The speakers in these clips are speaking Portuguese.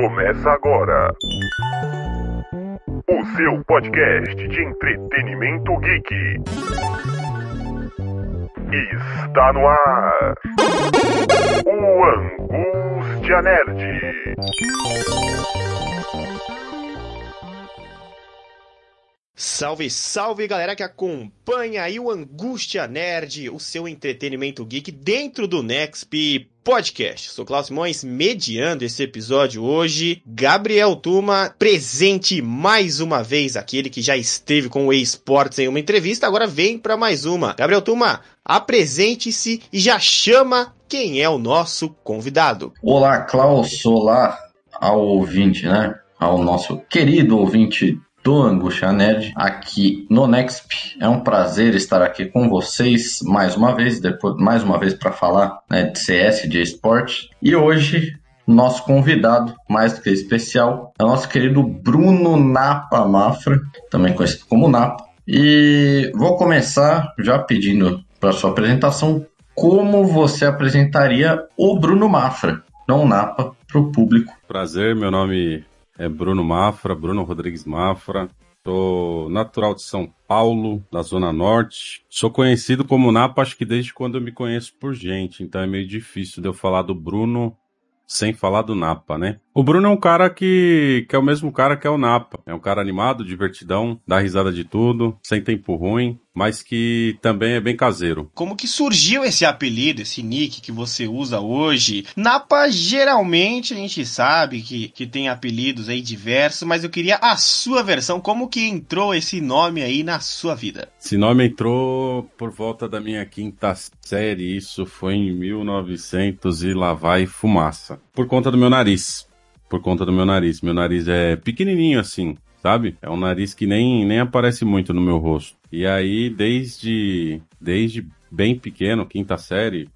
Começa agora. O seu podcast de entretenimento geek. Está no ar. O Angústia Nerd. Salve, salve galera que acompanha aí o Angústia Nerd, o seu entretenimento geek dentro do Nexp Podcast. Sou Klaus Simões, mediando esse episódio hoje. Gabriel Tuma, presente mais uma vez, aquele que já esteve com o eSports em uma entrevista, agora vem para mais uma. Gabriel Tuma, apresente-se e já chama quem é o nosso convidado. Olá, Klaus, olá ao ouvinte, né? Ao nosso querido ouvinte do Angústia Nerd aqui no Nexp. É um prazer estar aqui com vocês mais uma vez, depois mais uma vez para falar né, de CS, de esporte. E hoje nosso convidado, mais do que especial, é o nosso querido Bruno Napa Mafra, também conhecido como Napa. E vou começar já pedindo para sua apresentação como você apresentaria o Bruno Mafra, não Napa, para o público. Prazer, meu nome é Bruno Mafra, Bruno Rodrigues Mafra. Sou natural de São Paulo, da Zona Norte. Sou conhecido como Napa, acho que desde quando eu me conheço por gente, então é meio difícil de eu falar do Bruno sem falar do Napa, né? O Bruno é um cara que, que é o mesmo cara que é o Napa. É um cara animado, divertidão, dá risada de tudo, sem tempo ruim, mas que também é bem caseiro. Como que surgiu esse apelido, esse nick que você usa hoje? Napa, geralmente, a gente sabe que, que tem apelidos aí diversos, mas eu queria a sua versão. Como que entrou esse nome aí na sua vida? Esse nome entrou por volta da minha quinta série, isso foi em 1900 e lá vai fumaça. Por conta do meu nariz. Por conta do meu nariz. Meu nariz é pequenininho assim, sabe? É um nariz que nem, nem aparece muito no meu rosto. E aí, desde, desde bem pequeno, quinta série,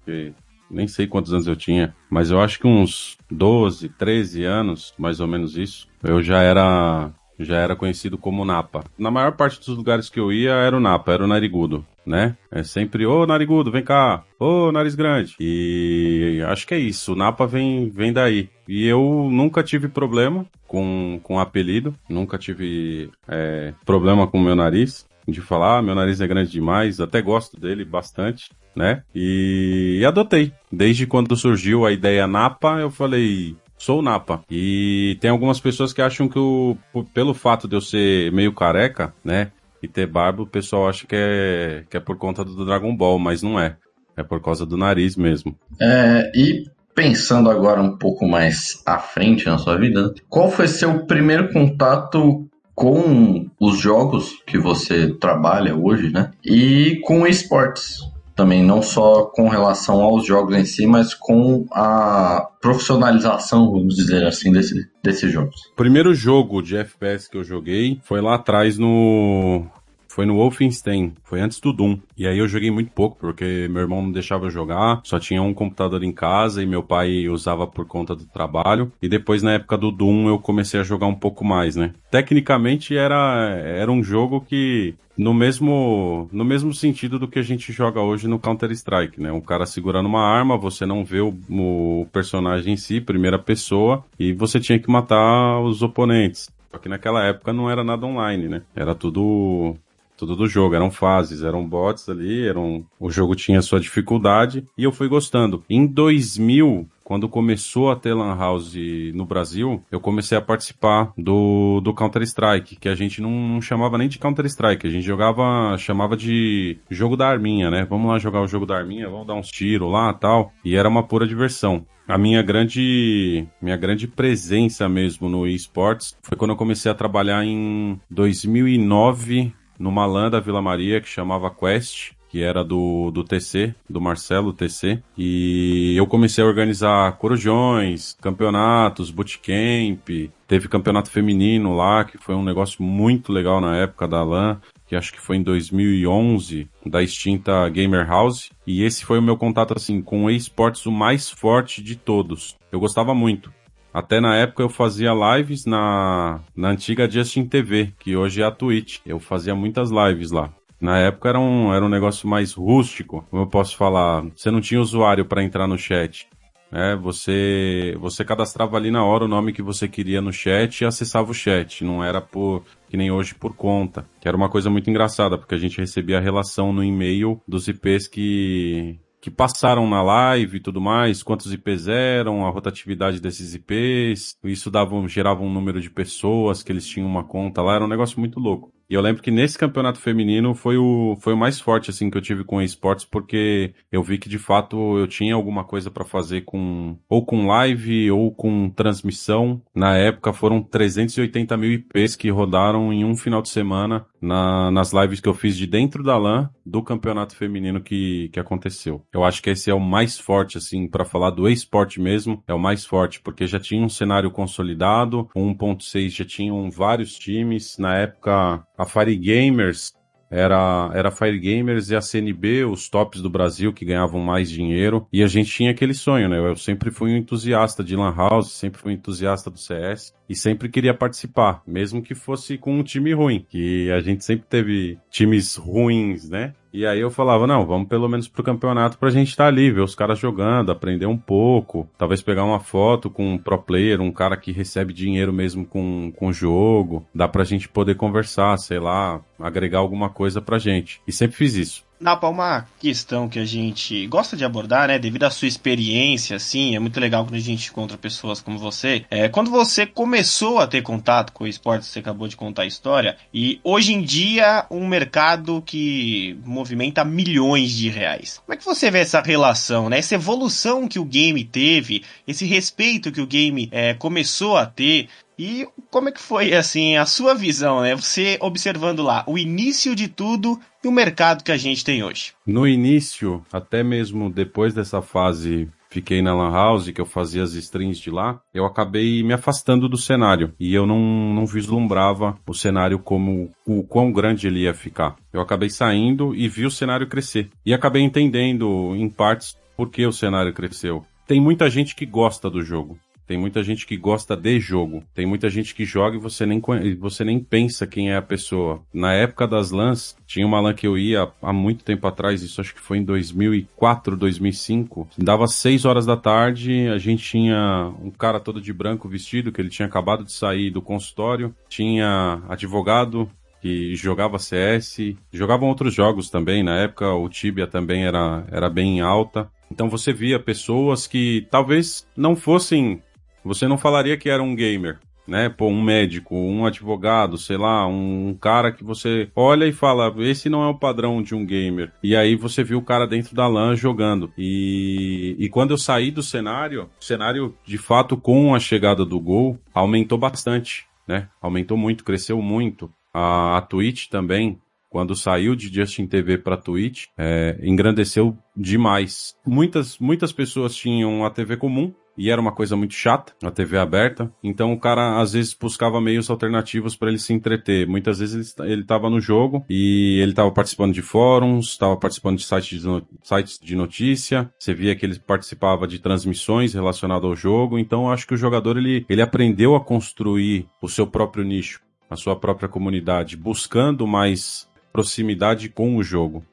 nem sei quantos anos eu tinha, mas eu acho que uns 12, 13 anos, mais ou menos isso, eu já era já era conhecido como Napa. Na maior parte dos lugares que eu ia era o Napa, era o narigudo, né? É sempre, ô narigudo, vem cá, ô nariz grande. E acho que é isso, o Napa vem, vem daí. E eu nunca tive problema com, com apelido, nunca tive é, problema com meu nariz. De falar, ah, meu nariz é grande demais, até gosto dele bastante, né? E, e adotei. Desde quando surgiu a ideia Napa, eu falei, sou Napa. E tem algumas pessoas que acham que o, pelo fato de eu ser meio careca, né? E ter barba, o pessoal acha que é, que é por conta do Dragon Ball, mas não é. É por causa do nariz mesmo. É, e pensando agora um pouco mais à frente na sua vida, qual foi seu primeiro contato com os jogos que você trabalha hoje, né? E com esportes também, não só com relação aos jogos em si, mas com a profissionalização, vamos dizer assim, desse, desses jogos. O primeiro jogo de FPS que eu joguei foi lá atrás no foi no Wolfenstein, foi antes do Doom. E aí eu joguei muito pouco, porque meu irmão não deixava jogar, só tinha um computador em casa e meu pai usava por conta do trabalho. E depois, na época do Doom, eu comecei a jogar um pouco mais, né? Tecnicamente era, era um jogo que no mesmo, no mesmo sentido do que a gente joga hoje no Counter-Strike, né? Um cara segurando uma arma, você não vê o, o, personagem em si, primeira pessoa, e você tinha que matar os oponentes. Só que naquela época não era nada online, né? Era tudo tudo do jogo, eram fases, eram bots ali, eram o jogo tinha sua dificuldade e eu fui gostando. Em 2000, quando começou a ter Lan House no Brasil, eu comecei a participar do, do Counter-Strike, que a gente não, não, chamava nem de Counter-Strike, a gente jogava, chamava de jogo da arminha, né? Vamos lá jogar o jogo da arminha, vamos dar uns tiros lá tal. E era uma pura diversão. A minha grande, minha grande presença mesmo no esportes foi quando eu comecei a trabalhar em 2009 numa LAN da Vila Maria que chamava Quest, que era do, do TC, do Marcelo TC. E eu comecei a organizar corujões, campeonatos, bootcamp. Teve campeonato feminino lá, que foi um negócio muito legal na época da LAN que acho que foi em 2011, da extinta Gamer House. E esse foi o meu contato, assim, com o esportes o mais forte de todos. Eu gostava muito. Até na época eu fazia lives na, na antiga Justin TV, que hoje é a Twitch. Eu fazia muitas lives lá. Na época era um, era um negócio mais rústico, como eu posso falar. Você não tinha usuário para entrar no chat. né? Você, você cadastrava ali na hora o nome que você queria no chat e acessava o chat. Não era por que nem hoje por conta. Que era uma coisa muito engraçada, porque a gente recebia a relação no e-mail dos IPs que, que passaram na live e tudo mais, quantos IPs eram, a rotatividade desses IPs, isso dava, gerava um número de pessoas que eles tinham uma conta lá, era um negócio muito louco. E eu lembro que nesse campeonato feminino foi o, foi o mais forte, assim, que eu tive com esportes, porque eu vi que de fato eu tinha alguma coisa para fazer com, ou com live, ou com transmissão. Na época foram 380 mil IPs que rodaram em um final de semana na, nas lives que eu fiz de dentro da LAN do campeonato feminino que, que aconteceu. Eu acho que esse é o mais forte, assim, para falar do esporte mesmo, é o mais forte, porque já tinha um cenário consolidado, o 1.6 já tinham vários times, na época a Fire Gamers era, era Fire Gamers e a CNB, os tops do Brasil que ganhavam mais dinheiro. E a gente tinha aquele sonho, né? Eu sempre fui um entusiasta de Lan House, sempre fui um entusiasta do CS e sempre queria participar, mesmo que fosse com um time ruim. Que a gente sempre teve times ruins, né? E aí eu falava, não, vamos pelo menos pro campeonato pra gente estar tá ali, ver os caras jogando, aprender um pouco, talvez pegar uma foto com um pro player, um cara que recebe dinheiro mesmo com, o jogo, dá pra gente poder conversar, sei lá, agregar alguma coisa pra gente. E sempre fiz isso. Napa, uma questão que a gente gosta de abordar, né, devido à sua experiência, assim, é muito legal quando a gente encontra pessoas como você. É, quando você começou a ter contato com o esporte, você acabou de contar a história, e hoje em dia um mercado que movimenta milhões de reais. Como é que você vê essa relação, né, essa evolução que o game teve, esse respeito que o game é, começou a ter, e como é que foi, assim, a sua visão, né? Você observando lá o início de tudo e o mercado que a gente tem hoje. No início, até mesmo depois dessa fase fiquei na Lan House, que eu fazia as strings de lá, eu acabei me afastando do cenário. E eu não, não vislumbrava o cenário como o quão grande ele ia ficar. Eu acabei saindo e vi o cenário crescer. E acabei entendendo, em partes, por que o cenário cresceu. Tem muita gente que gosta do jogo. Tem muita gente que gosta de jogo. Tem muita gente que joga e você nem, você nem pensa quem é a pessoa. Na época das LANs, tinha uma LAN que eu ia há muito tempo atrás, isso acho que foi em 2004, 2005. Dava 6 horas da tarde, a gente tinha um cara todo de branco vestido, que ele tinha acabado de sair do consultório. Tinha advogado, que jogava CS, jogavam outros jogos também. Na época o Tibia também era, era bem alta. Então você via pessoas que talvez não fossem você não falaria que era um gamer, né? Pô, um médico, um advogado, sei lá, um cara que você olha e fala, esse não é o padrão de um gamer. E aí você viu o cara dentro da LAN jogando. E, e quando eu saí do cenário, o cenário, de fato, com a chegada do Gol, aumentou bastante, né? Aumentou muito, cresceu muito. A, a Twitch também, quando saiu de Justin TV para Twitch, é, engrandeceu demais. Muitas, muitas pessoas tinham a TV comum, e era uma coisa muito chata, a TV aberta. Então o cara às vezes buscava meios alternativos para ele se entreter. Muitas vezes ele estava no jogo e ele estava participando de fóruns, estava participando de sites de, no... sites de notícia. Você via que ele participava de transmissões relacionadas ao jogo. Então acho que o jogador ele, ele aprendeu a construir o seu próprio nicho, a sua própria comunidade, buscando mais proximidade com o jogo.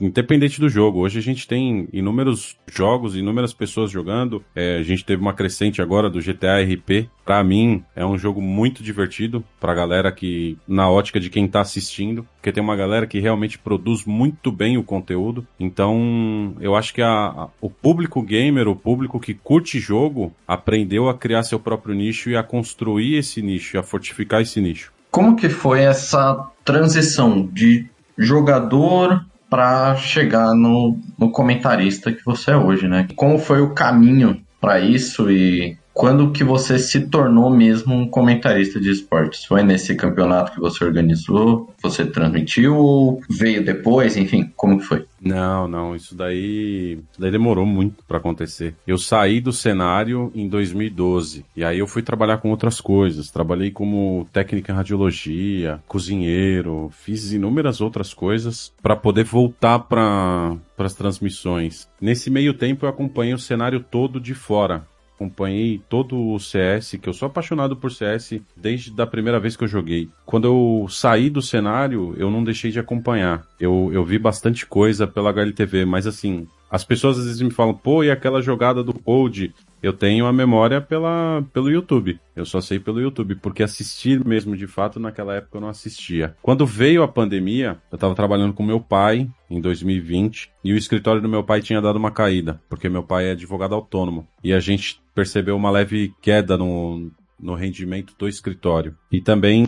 Independente do jogo, hoje a gente tem inúmeros jogos, inúmeras pessoas jogando. É, a gente teve uma crescente agora do GTA RP. Para mim, é um jogo muito divertido pra galera que, na ótica de quem tá assistindo, porque tem uma galera que realmente produz muito bem o conteúdo. Então, eu acho que a, a, o público gamer, o público que curte jogo, aprendeu a criar seu próprio nicho e a construir esse nicho, a fortificar esse nicho. Como que foi essa transição de jogador para chegar no, no comentarista que você é hoje, né? Como foi o caminho para isso e quando que você se tornou mesmo um comentarista de esportes? Foi nesse campeonato que você organizou? Você transmitiu ou veio depois? Enfim, como que foi? Não, não, isso daí, isso daí demorou muito para acontecer. Eu saí do cenário em 2012 e aí eu fui trabalhar com outras coisas. Trabalhei como técnica em radiologia, cozinheiro, fiz inúmeras outras coisas para poder voltar para as transmissões. Nesse meio tempo eu acompanhei o cenário todo de fora acompanhei todo o CS, que eu sou apaixonado por CS desde a primeira vez que eu joguei. Quando eu saí do cenário, eu não deixei de acompanhar. Eu, eu vi bastante coisa pela HLTV, mas assim, as pessoas às vezes me falam, pô, e aquela jogada do Code? Eu tenho a memória pela, pelo YouTube. Eu só sei pelo YouTube, porque assistir mesmo de fato naquela época eu não assistia. Quando veio a pandemia, eu estava trabalhando com meu pai em 2020 e o escritório do meu pai tinha dado uma caída, porque meu pai é advogado autônomo. E a gente percebeu uma leve queda no, no rendimento do escritório. E também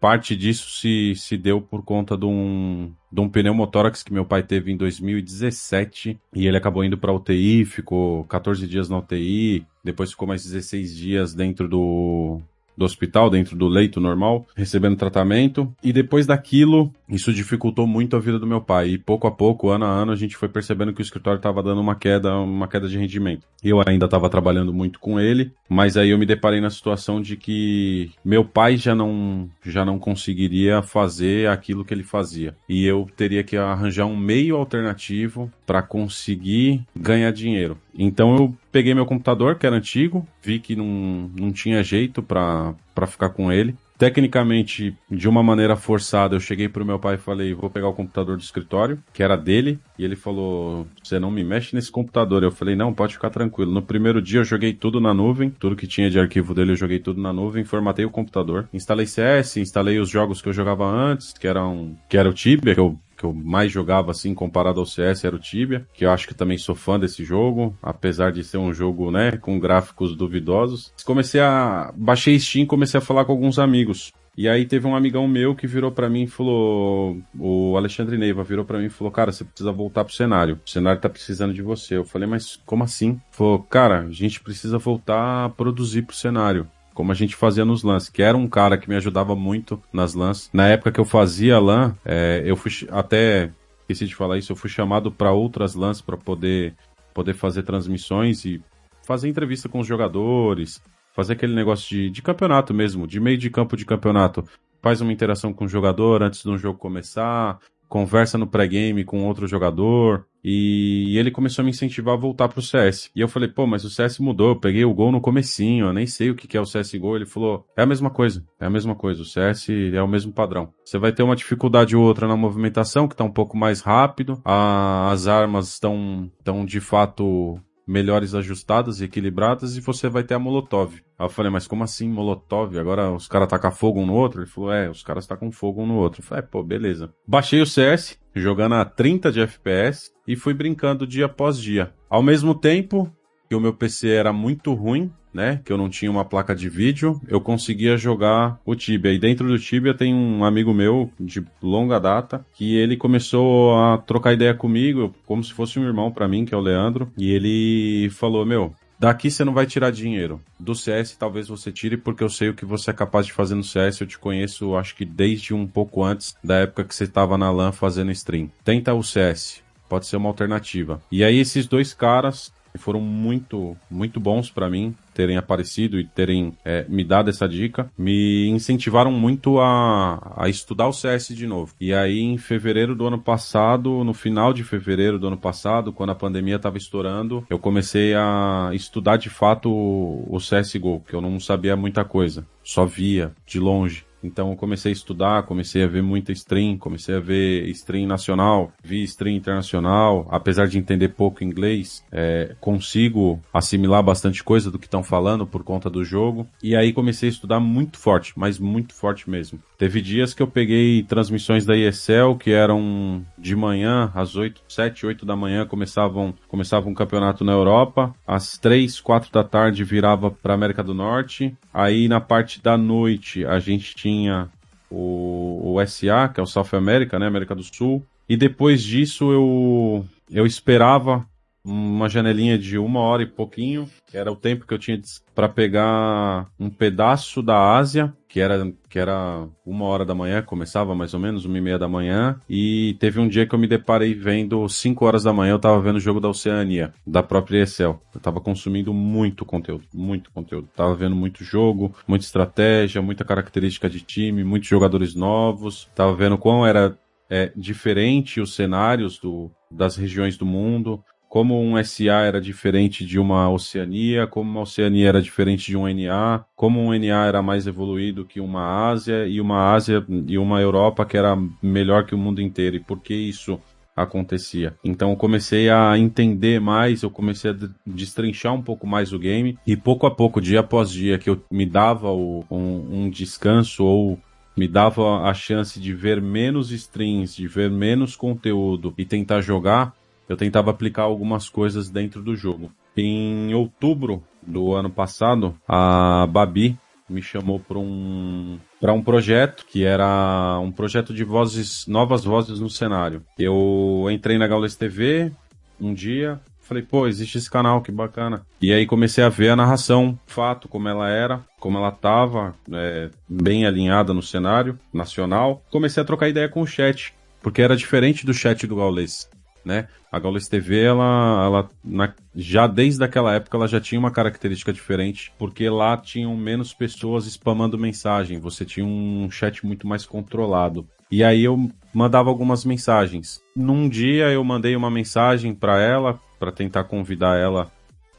parte disso se, se deu por conta de um, de um pneumotórax que meu pai teve em 2017 e ele acabou indo para UTI, ficou 14 dias na UTI, depois ficou mais 16 dias dentro do, do hospital, dentro do leito normal, recebendo tratamento. E depois daquilo, isso dificultou muito a vida do meu pai. E pouco a pouco, ano a ano, a gente foi percebendo que o escritório estava dando uma queda, uma queda de rendimento. Eu ainda estava trabalhando muito com ele, mas aí eu me deparei na situação de que meu pai já não, já não conseguiria fazer aquilo que ele fazia. E eu teria que arranjar um meio alternativo para conseguir ganhar dinheiro. Então eu peguei meu computador, que era antigo, vi que não, não tinha jeito para ficar com ele. Tecnicamente, de uma maneira forçada, eu cheguei pro meu pai e falei: vou pegar o computador do escritório, que era dele, e ele falou: você não me mexe nesse computador. Eu falei: não, pode ficar tranquilo. No primeiro dia eu joguei tudo na nuvem, tudo que tinha de arquivo dele eu joguei tudo na nuvem, formatei o computador, instalei CS, instalei os jogos que eu jogava antes, que eram que era o Tibia, que eu que eu mais jogava assim comparado ao CS era o Tibia, que eu acho que também sou fã desse jogo, apesar de ser um jogo, né, com gráficos duvidosos. Comecei a baixei Steam, comecei a falar com alguns amigos. E aí teve um amigão meu que virou para mim e falou, o Alexandre Neiva virou para mim e falou: "Cara, você precisa voltar pro cenário. O cenário tá precisando de você". Eu falei: "Mas como assim?". Falou: "Cara, a gente precisa voltar a produzir pro cenário" como a gente fazia nos LANs, que era um cara que me ajudava muito nas LANs. Na época que eu fazia LAN, é, eu fui até esqueci de falar isso, eu fui chamado para outras LANs para poder poder fazer transmissões e fazer entrevista com os jogadores, fazer aquele negócio de, de campeonato mesmo, de meio de campo de campeonato. Faz uma interação com o jogador antes de um jogo começar, conversa no pré-game com outro jogador. E ele começou a me incentivar a voltar pro CS. E eu falei, pô, mas o CS mudou, eu peguei o gol no comecinho, eu nem sei o que é o CSGO. Ele falou, é a mesma coisa, é a mesma coisa, o CS é o mesmo padrão. Você vai ter uma dificuldade ou outra na movimentação, que tá um pouco mais rápido, as armas estão, estão de fato melhores ajustadas e equilibradas e você vai ter a Molotov. Aí eu falei, mas como assim Molotov? Agora os caras tacam fogo um no outro? Ele falou, é, os caras tacam fogo um no outro. Eu falei, é, pô, beleza. Baixei o CS, jogando a 30 de FPS e fui brincando dia após dia. Ao mesmo tempo que o meu PC era muito ruim, né? Que eu não tinha uma placa de vídeo, eu conseguia jogar o Tibia. E dentro do Tibia tem um amigo meu de longa data que ele começou a trocar ideia comigo, como se fosse um irmão para mim, que é o Leandro. E ele falou: Meu, Daqui você não vai tirar dinheiro. Do CS talvez você tire porque eu sei o que você é capaz de fazer no CS. Eu te conheço, acho que desde um pouco antes da época que você estava na LAN fazendo stream. Tenta o CS. Pode ser uma alternativa. E aí esses dois caras foram muito, muito bons para mim terem aparecido e terem é, me dado essa dica, me incentivaram muito a, a estudar o CS de novo. E aí, em fevereiro do ano passado, no final de fevereiro do ano passado, quando a pandemia estava estourando, eu comecei a estudar de fato o, o CSGO, que eu não sabia muita coisa, só via de longe. Então comecei a estudar, comecei a ver muita stream, comecei a ver stream nacional, vi stream internacional. Apesar de entender pouco inglês, é, consigo assimilar bastante coisa do que estão falando por conta do jogo. E aí comecei a estudar muito forte, mas muito forte mesmo. Teve dias que eu peguei transmissões da ESL que eram de manhã, às 8, 7, 8 da manhã começavam, começava um campeonato na Europa, às 3, 4 da tarde virava para América do Norte. Aí na parte da noite a gente tinha tinha o, o SA, que é o South America, né, América do Sul. E depois disso eu, eu esperava uma janelinha de uma hora e pouquinho, que era o tempo que eu tinha para pegar um pedaço da Ásia, que era, que era uma hora da manhã, começava mais ou menos, uma e meia da manhã, e teve um dia que eu me deparei vendo cinco horas da manhã, eu tava vendo o jogo da Oceania, da própria Excel. Eu tava consumindo muito conteúdo, muito conteúdo. Tava vendo muito jogo, muita estratégia, muita característica de time, muitos jogadores novos, tava vendo quão era é, diferente os cenários do, das regiões do mundo, como um SA era diferente de uma Oceania, como uma Oceania era diferente de um NA, como um NA era mais evoluído que uma Ásia e uma Ásia e uma Europa que era melhor que o mundo inteiro. E por que isso acontecia. Então eu comecei a entender mais, eu comecei a destrinchar um pouco mais o game e pouco a pouco, dia após dia, que eu me dava o, um, um descanso ou me dava a chance de ver menos streams, de ver menos conteúdo e tentar jogar, eu tentava aplicar algumas coisas dentro do jogo. Em outubro do ano passado, a Babi me chamou para um para um projeto que era um projeto de vozes novas vozes no cenário. Eu entrei na Gaules TV um dia, falei, pô, existe esse canal, que bacana. E aí comecei a ver a narração, fato, como ela era, como ela tava, é, bem alinhada no cenário nacional. Comecei a trocar ideia com o chat, porque era diferente do chat do Gaules né? A Gaules TV, ela, ela na, já desde aquela época, ela já tinha uma característica diferente, porque lá tinham menos pessoas spamando mensagem, você tinha um chat muito mais controlado. E aí eu mandava algumas mensagens. Num dia eu mandei uma mensagem para ela, para tentar convidar ela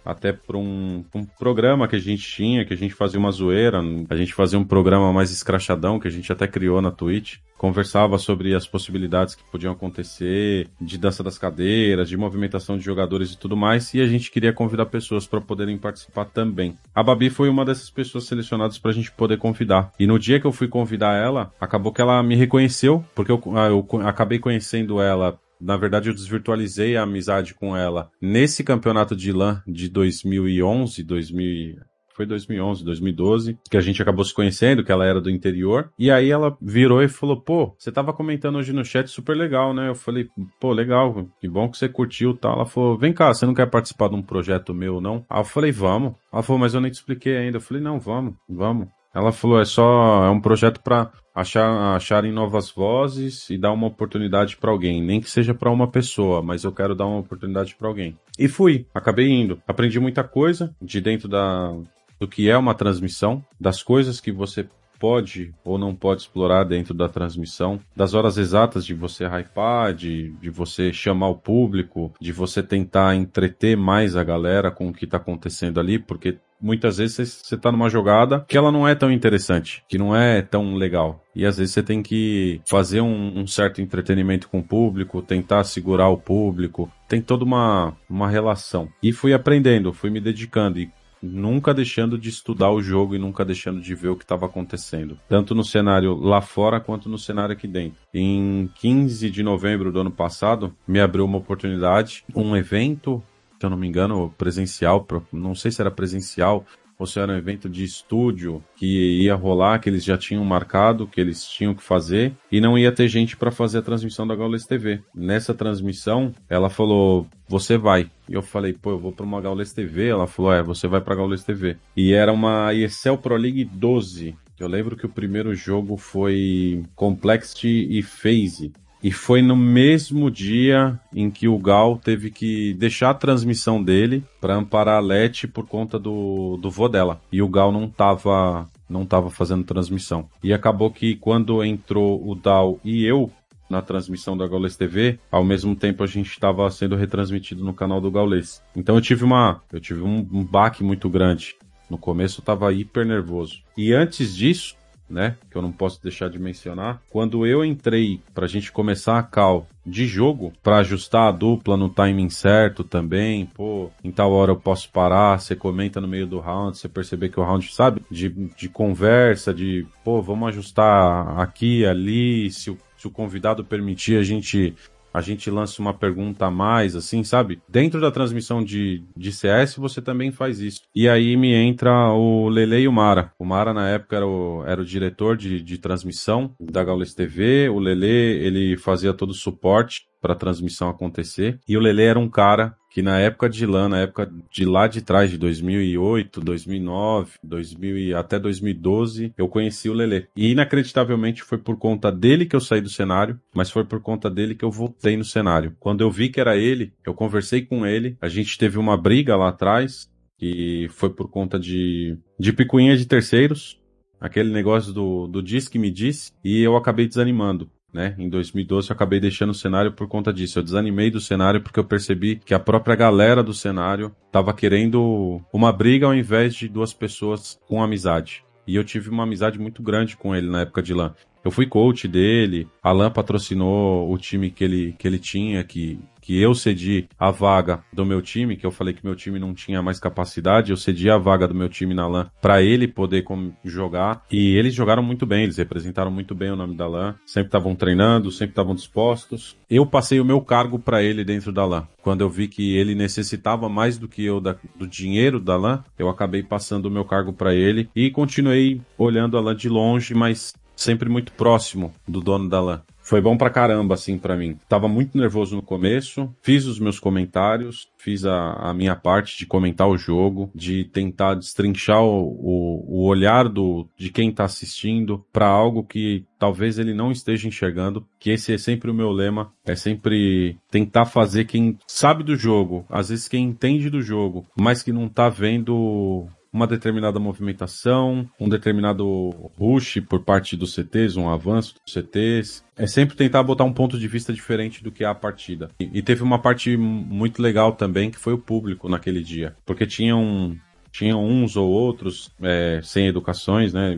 até para um, um, programa que a gente tinha, que a gente fazia uma zoeira, a gente fazia um programa mais escrachadão, que a gente até criou na Twitch, conversava sobre as possibilidades que podiam acontecer, de dança das cadeiras, de movimentação de jogadores e tudo mais, e a gente queria convidar pessoas para poderem participar também. A Babi foi uma dessas pessoas selecionadas para a gente poder convidar. E no dia que eu fui convidar ela, acabou que ela me reconheceu, porque eu, ah, eu acabei conhecendo ela na verdade, eu desvirtualizei a amizade com ela nesse campeonato de LAN de 2011, 2000, foi 2011, 2012, que a gente acabou se conhecendo, que ela era do interior. E aí ela virou e falou: pô, você tava comentando hoje no chat super legal, né? Eu falei: pô, legal, que bom que você curtiu tal. Ela falou: vem cá, você não quer participar de um projeto meu, não? Aí eu falei: vamos. Ela falou: mas eu nem te expliquei ainda. Eu falei: não, vamos, vamos. Ela falou, é só é um projeto para achar acharem novas vozes e dar uma oportunidade para alguém, nem que seja para uma pessoa, mas eu quero dar uma oportunidade para alguém. E fui, acabei indo. Aprendi muita coisa de dentro da do que é uma transmissão, das coisas que você pode ou não pode explorar dentro da transmissão, das horas exatas de você hypar, de, de você chamar o público, de você tentar entreter mais a galera com o que está acontecendo ali, porque muitas vezes você está numa jogada que ela não é tão interessante, que não é tão legal. E às vezes você tem que fazer um, um, certo entretenimento com o público, tentar segurar o público. Tem toda uma, uma relação. E fui aprendendo, fui me dedicando. E nunca deixando de estudar o jogo e nunca deixando de ver o que estava acontecendo, tanto no cenário lá fora quanto no cenário aqui dentro. Em 15 de novembro do ano passado, me abriu uma oportunidade, um evento, se eu não me engano, presencial, não sei se era presencial ou se era um evento de estúdio que ia rolar, que eles já tinham marcado, que eles tinham que fazer, e não ia ter gente para fazer a transmissão da Gaules TV. Nessa transmissão, ela falou: Você vai. E eu falei: Pô, eu vou para uma Gaules TV. Ela falou: É, você vai para Gaules TV. E era uma ESL Pro League 12. Eu lembro que o primeiro jogo foi Complexity e Phase. E foi no mesmo dia em que o Gal teve que deixar a transmissão dele para amparar a Leti por conta do, do vô dela. E o Gal não tava, não tava fazendo transmissão. E acabou que quando entrou o Dal e eu na transmissão da Gaules TV, ao mesmo tempo a gente estava sendo retransmitido no canal do Gaules. Então eu tive uma, eu tive um, um baque muito grande. No começo eu tava hiper nervoso. E antes disso, né? Que eu não posso deixar de mencionar. Quando eu entrei pra gente começar a call de jogo, para ajustar a dupla no timing certo também, pô, em tal hora eu posso parar, você comenta no meio do round, você perceber que o round, sabe? De, de conversa, de, pô, vamos ajustar aqui, ali, se o, se o convidado permitir, a gente a gente lança uma pergunta a mais, assim, sabe? Dentro da transmissão de, de CS, você também faz isso. E aí me entra o Lele e o Mara. O Mara, na época, era o, era o diretor de, de transmissão da Gaules TV. O Lele, ele fazia todo o suporte para a transmissão acontecer. E o Lele era um cara que na época de LAN, na época de lá de trás, de 2008, 2009, 2000 e até 2012, eu conheci o Lele. E inacreditavelmente foi por conta dele que eu saí do cenário, mas foi por conta dele que eu voltei no cenário. Quando eu vi que era ele, eu conversei com ele, a gente teve uma briga lá atrás, que foi por conta de, de picuinha de terceiros, aquele negócio do, do diz que me disse, e eu acabei desanimando né? Em 2012 eu acabei deixando o cenário por conta disso. Eu desanimei do cenário porque eu percebi que a própria galera do cenário estava querendo uma briga ao invés de duas pessoas com amizade. E eu tive uma amizade muito grande com ele na época de LAN. Eu fui coach dele, Alan patrocinou o time que ele, que ele tinha, que que eu cedi a vaga do meu time, que eu falei que meu time não tinha mais capacidade, eu cedi a vaga do meu time na LAN para ele poder jogar. E eles jogaram muito bem, eles representaram muito bem o nome da LAN, sempre estavam treinando, sempre estavam dispostos. Eu passei o meu cargo para ele dentro da LAN. Quando eu vi que ele necessitava mais do que eu da, do dinheiro da LAN, eu acabei passando o meu cargo para ele e continuei olhando a LAN de longe, mas sempre muito próximo do dono da LAN foi bom pra caramba, assim, para mim. Tava muito nervoso no começo, fiz os meus comentários, fiz a, a minha parte de comentar o jogo, de tentar destrinchar o, o, o olhar do, de quem tá assistindo para algo que talvez ele não esteja enxergando, que esse é sempre o meu lema, é sempre tentar fazer quem sabe do jogo, às vezes quem entende do jogo, mas que não tá vendo uma determinada movimentação, um determinado rush por parte dos CTs, um avanço dos CTs. É sempre tentar botar um ponto de vista diferente do que é a partida. E, e teve uma parte muito legal também que foi o público naquele dia, porque tinham tinham uns ou outros é, sem educações, né,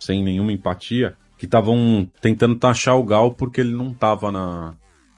sem nenhuma empatia, que estavam tentando taxar o Gal porque ele não estava na,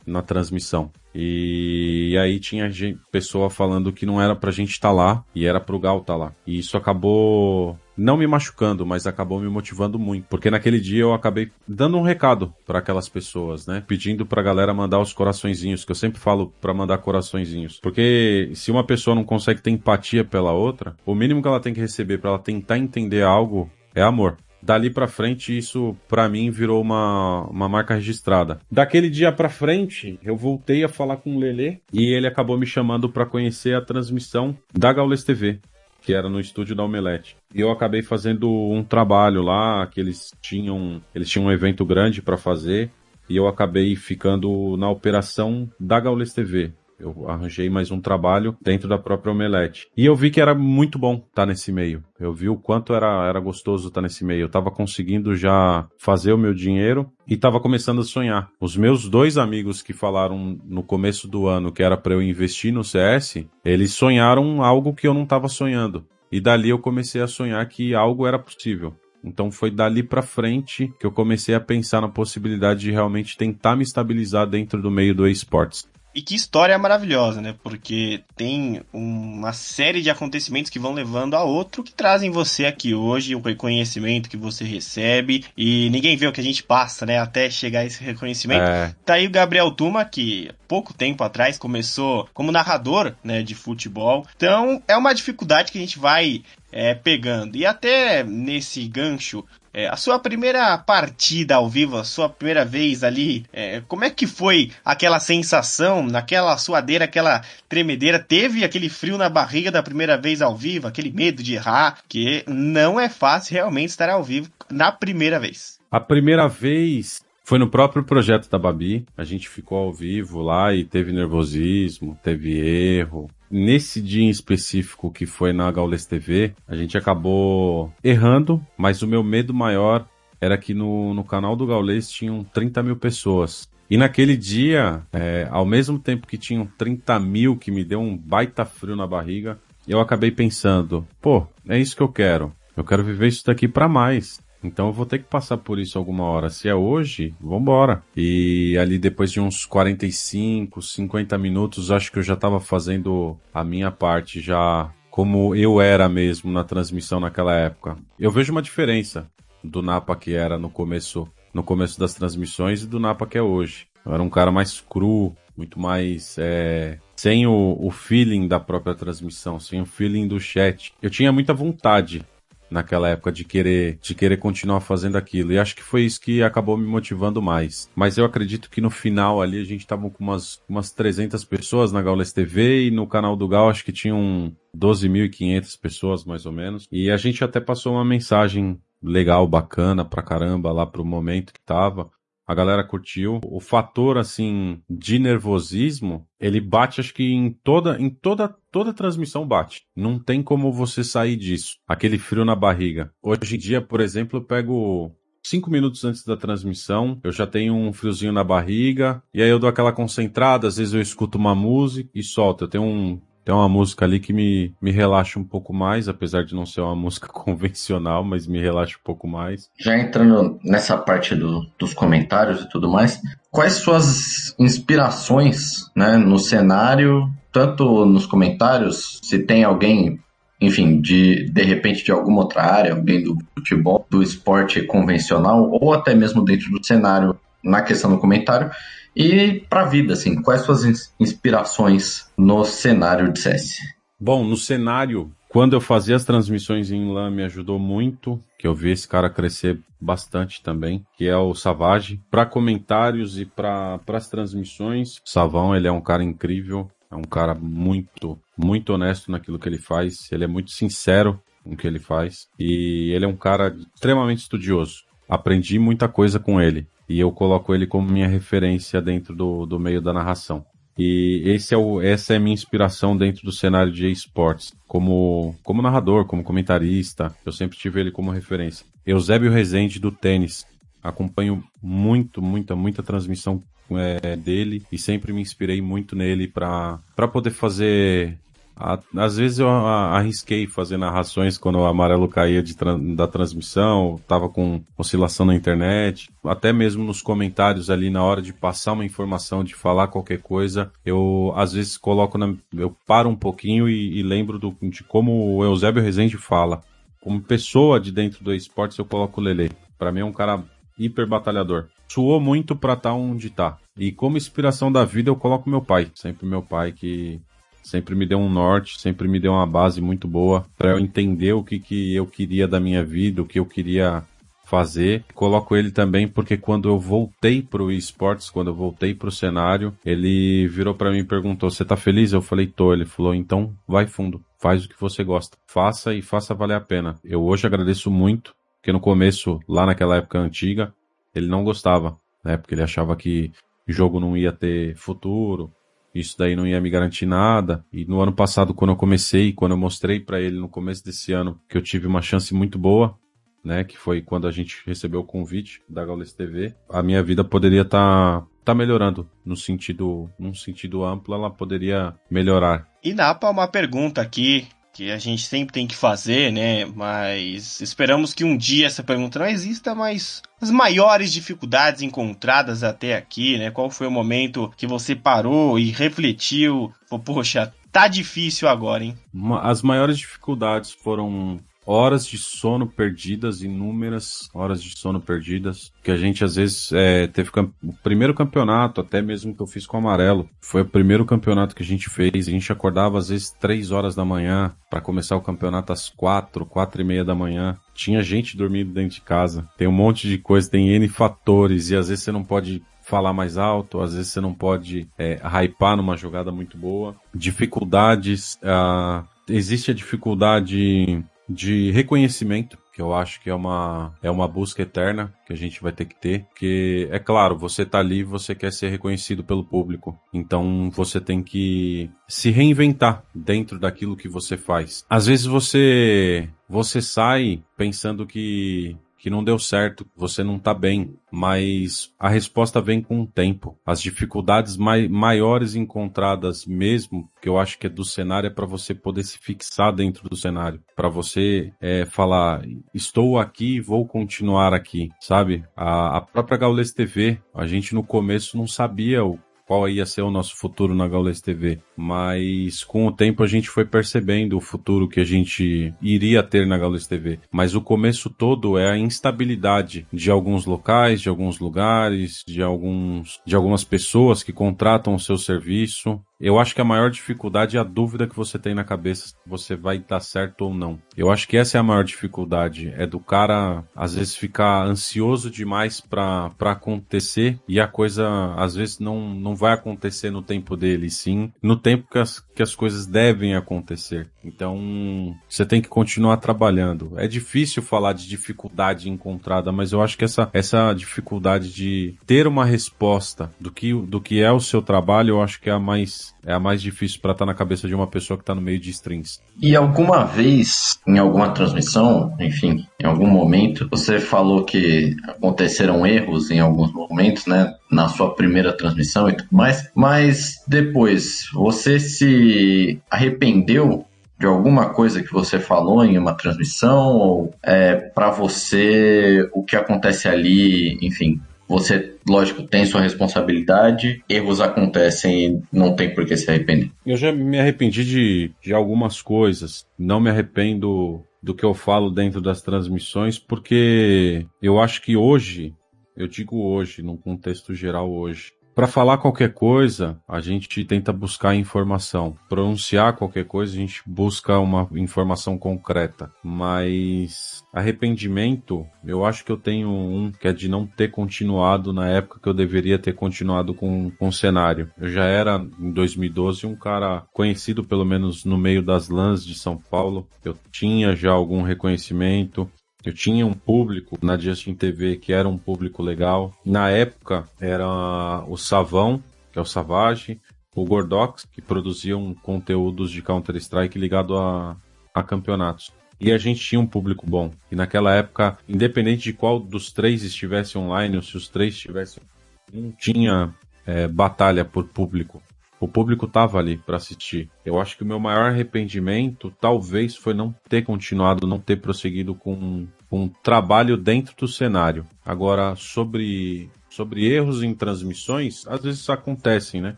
na transmissão. E aí tinha gente, pessoa falando que não era pra gente estar tá lá e era pro Gal estar tá lá. E isso acabou não me machucando, mas acabou me motivando muito, porque naquele dia eu acabei dando um recado para aquelas pessoas, né? Pedindo pra galera mandar os coraçõezinhos, que eu sempre falo para mandar coraçõezinhos. Porque se uma pessoa não consegue ter empatia pela outra, o mínimo que ela tem que receber para ela tentar entender algo é amor dali para frente isso para mim virou uma, uma marca registrada. Daquele dia para frente, eu voltei a falar com o Lele e ele acabou me chamando para conhecer a transmissão da Gaules TV, que era no estúdio da Omelete. E eu acabei fazendo um trabalho lá, que eles tinham, eles tinham um evento grande para fazer, e eu acabei ficando na operação da Gaules TV. Eu arranjei mais um trabalho dentro da própria Omelete. E eu vi que era muito bom estar tá nesse meio. Eu vi o quanto era, era gostoso estar tá nesse meio. Eu estava conseguindo já fazer o meu dinheiro e estava começando a sonhar. Os meus dois amigos que falaram no começo do ano que era para eu investir no CS, eles sonharam algo que eu não estava sonhando. E dali eu comecei a sonhar que algo era possível. Então foi dali para frente que eu comecei a pensar na possibilidade de realmente tentar me estabilizar dentro do meio do esportes. E que história maravilhosa, né? Porque tem uma série de acontecimentos que vão levando a outro que trazem você aqui hoje, o reconhecimento que você recebe. E ninguém vê o que a gente passa, né? Até chegar a esse reconhecimento. É. Tá aí o Gabriel Tuma, que pouco tempo atrás começou como narrador né, de futebol. Então é uma dificuldade que a gente vai é, pegando. E até nesse gancho é, a sua primeira partida ao vivo, a sua primeira vez ali, é, como é que foi aquela sensação, naquela suadeira, aquela tremedeira? Teve aquele frio na barriga da primeira vez ao vivo, aquele medo de errar, que não é fácil realmente estar ao vivo na primeira vez. A primeira vez foi no próprio projeto da Babi. A gente ficou ao vivo lá e teve nervosismo, teve erro, Nesse dia em específico que foi na Gaules TV, a gente acabou errando, mas o meu medo maior era que no, no canal do Gaules tinham 30 mil pessoas. E naquele dia, é, ao mesmo tempo que tinham 30 mil, que me deu um baita frio na barriga, eu acabei pensando, pô, é isso que eu quero. Eu quero viver isso daqui para mais. Então eu vou ter que passar por isso alguma hora. Se é hoje, vambora. E ali depois de uns 45, 50 minutos, acho que eu já estava fazendo a minha parte já como eu era mesmo na transmissão naquela época. Eu vejo uma diferença do Napa que era no começo, no começo das transmissões e do Napa que é hoje. Eu era um cara mais cru, muito mais é, sem o, o feeling da própria transmissão, sem o feeling do chat. Eu tinha muita vontade naquela época de querer de querer continuar fazendo aquilo. E acho que foi isso que acabou me motivando mais. Mas eu acredito que no final ali a gente tava com umas umas 300 pessoas na Gaules TV e no canal do Gal acho que tinham 12.500 pessoas mais ou menos. E a gente até passou uma mensagem legal, bacana pra caramba lá pro momento que tava. A galera curtiu. O fator, assim, de nervosismo, ele bate, acho que em toda, em toda, toda transmissão bate. Não tem como você sair disso. Aquele frio na barriga. Hoje em dia, por exemplo, eu pego cinco minutos antes da transmissão, eu já tenho um friozinho na barriga, e aí eu dou aquela concentrada, às vezes eu escuto uma música e solto. Eu tenho um, Tem uma música ali que me, me relaxa um pouco mais, apesar de não ser uma música convencional, mas me relaxa um pouco mais. Já entrando nessa parte do, dos comentários e tudo mais, quais suas inspirações né, no cenário, tanto nos comentários, se tem alguém enfim, de de repente de alguma outra área, alguém do futebol, do esporte convencional, ou até mesmo dentro do cenário na questão do comentário, e para a vida, assim, quais suas inspirações no cenário de CS? Bom, no cenário, quando eu fazia as transmissões em LAN, me ajudou muito, que eu vi esse cara crescer bastante também, que é o Savage. Para comentários e para as transmissões, Savão, ele é um cara incrível, é um cara muito, muito honesto naquilo que ele faz. Ele é muito sincero no que ele faz. E ele é um cara extremamente estudioso. Aprendi muita coisa com ele. E eu coloco ele como minha referência dentro do, do meio da narração. E esse é o, essa é a minha inspiração dentro do cenário de esportes. Como, como narrador, como comentarista, eu sempre tive ele como referência. Eusébio Rezende do tênis. Acompanho muito, muita, muita transmissão é, dele e sempre me inspirei muito nele para poder fazer. Às vezes eu arrisquei fazer narrações quando o amarelo caía de, da transmissão, tava com oscilação na internet, até mesmo nos comentários ali na hora de passar uma informação, de falar qualquer coisa, eu às vezes coloco na, eu paro um pouquinho e, e lembro do, de como o Eusébio Rezende fala. Como pessoa de dentro do esportes, eu coloco o Lele. Para mim é um cara hiper batalhador. Suou muito pra estar tá onde tá. E como inspiração da vida eu coloco meu pai. Sempre meu pai que sempre me deu um norte, sempre me deu uma base muito boa para eu entender o que, que eu queria da minha vida, o que eu queria fazer. Coloco ele também porque quando eu voltei pro esportes, quando eu voltei pro cenário, ele virou para mim e perguntou: "Você tá feliz?" Eu falei: "Tô". Ele falou: "Então, vai fundo. Faz o que você gosta. Faça e faça valer a pena". Eu hoje agradeço muito porque no começo, lá naquela época antiga, ele não gostava, né? Porque ele achava que jogo não ia ter futuro, isso daí não ia me garantir nada. E no ano passado, quando eu comecei, quando eu mostrei para ele no começo desse ano que eu tive uma chance muito boa, né, que foi quando a gente recebeu o convite da Gaules TV, a minha vida poderia estar tá, tá melhorando no sentido, num sentido amplo, ela poderia melhorar. E Napa, uma pergunta aqui que a gente sempre tem que fazer, né? Mas esperamos que um dia essa pergunta não exista, mas as maiores dificuldades encontradas até aqui, né? Qual foi o momento que você parou e refletiu? Poxa, tá difícil agora, hein? As maiores dificuldades foram horas de sono perdidas, inúmeras horas de sono perdidas, que a gente às vezes é, teve o primeiro campeonato, até mesmo que eu fiz com o Amarelo, foi o primeiro campeonato que a gente fez, a gente acordava às vezes três horas da manhã para começar o campeonato às quatro, quatro e meia da manhã, tinha gente dormindo dentro de casa, tem um monte de coisa, tem N fatores, e às vezes você não pode falar mais alto, às vezes você não pode é, hypar numa jogada muito boa. Dificuldades, uh, existe a dificuldade de reconhecimento, que eu acho que é uma, é uma busca eterna que a gente vai ter que ter, que é claro, você tá ali, você quer ser reconhecido pelo público, então você tem que se reinventar dentro daquilo que você faz. Às vezes você você sai pensando que que não deu certo, você não tá bem, mas a resposta vem com o tempo. As dificuldades mai maiores encontradas mesmo, que eu acho que é do cenário, é para você poder se fixar dentro do cenário, para você é, falar, estou aqui, vou continuar aqui, sabe? A, a própria Gaules TV, a gente no começo não sabia o qual ia ser o nosso futuro na Gaules TV. Mas com o tempo a gente foi percebendo o futuro que a gente iria ter na Gaules TV. Mas o começo todo é a instabilidade de alguns locais, de alguns lugares, de alguns de algumas pessoas que contratam o seu serviço. Eu acho que a maior dificuldade é a dúvida que você tem na cabeça se você vai dar certo ou não. Eu acho que essa é a maior dificuldade, é do cara às vezes ficar ansioso demais para acontecer e a coisa às vezes não, não vai acontecer no tempo dele, sim no tempo que as, que as coisas devem acontecer. Então, você tem que continuar trabalhando. É difícil falar de dificuldade encontrada, mas eu acho que essa, essa dificuldade de ter uma resposta do que, do que é o seu trabalho, eu acho que é a mais é a mais difícil para estar tá na cabeça de uma pessoa que está no meio de strings. E alguma vez, em alguma transmissão, enfim, em algum momento, você falou que aconteceram erros em alguns momentos, né? Na sua primeira transmissão e tudo mais, mas depois, você se se arrependeu de alguma coisa que você falou em uma transmissão ou é, para você o que acontece ali, enfim, você, lógico, tem sua responsabilidade, erros acontecem e não tem por que se arrepender. Eu já me arrependi de, de algumas coisas. Não me arrependo do que eu falo dentro das transmissões, porque eu acho que hoje, eu digo hoje, num contexto geral hoje, para falar qualquer coisa, a gente tenta buscar informação. Pronunciar qualquer coisa, a gente busca uma informação concreta. Mas arrependimento, eu acho que eu tenho um que é de não ter continuado na época que eu deveria ter continuado com, com o cenário. Eu já era, em 2012, um cara conhecido, pelo menos no meio das lãs de São Paulo. Eu tinha já algum reconhecimento. Eu tinha um público na Justin TV que era um público legal. Na época era o Savão, que é o Savage, o Gordox, que produziam conteúdos de Counter-Strike ligado a, a campeonatos. E a gente tinha um público bom. E naquela época, independente de qual dos três estivesse online, ou se os três estivessem, não tinha é, batalha por público. O público tava ali para assistir. Eu acho que o meu maior arrependimento talvez foi não ter continuado, não ter prosseguido com um trabalho dentro do cenário. Agora, sobre sobre erros em transmissões, às vezes acontecem, né?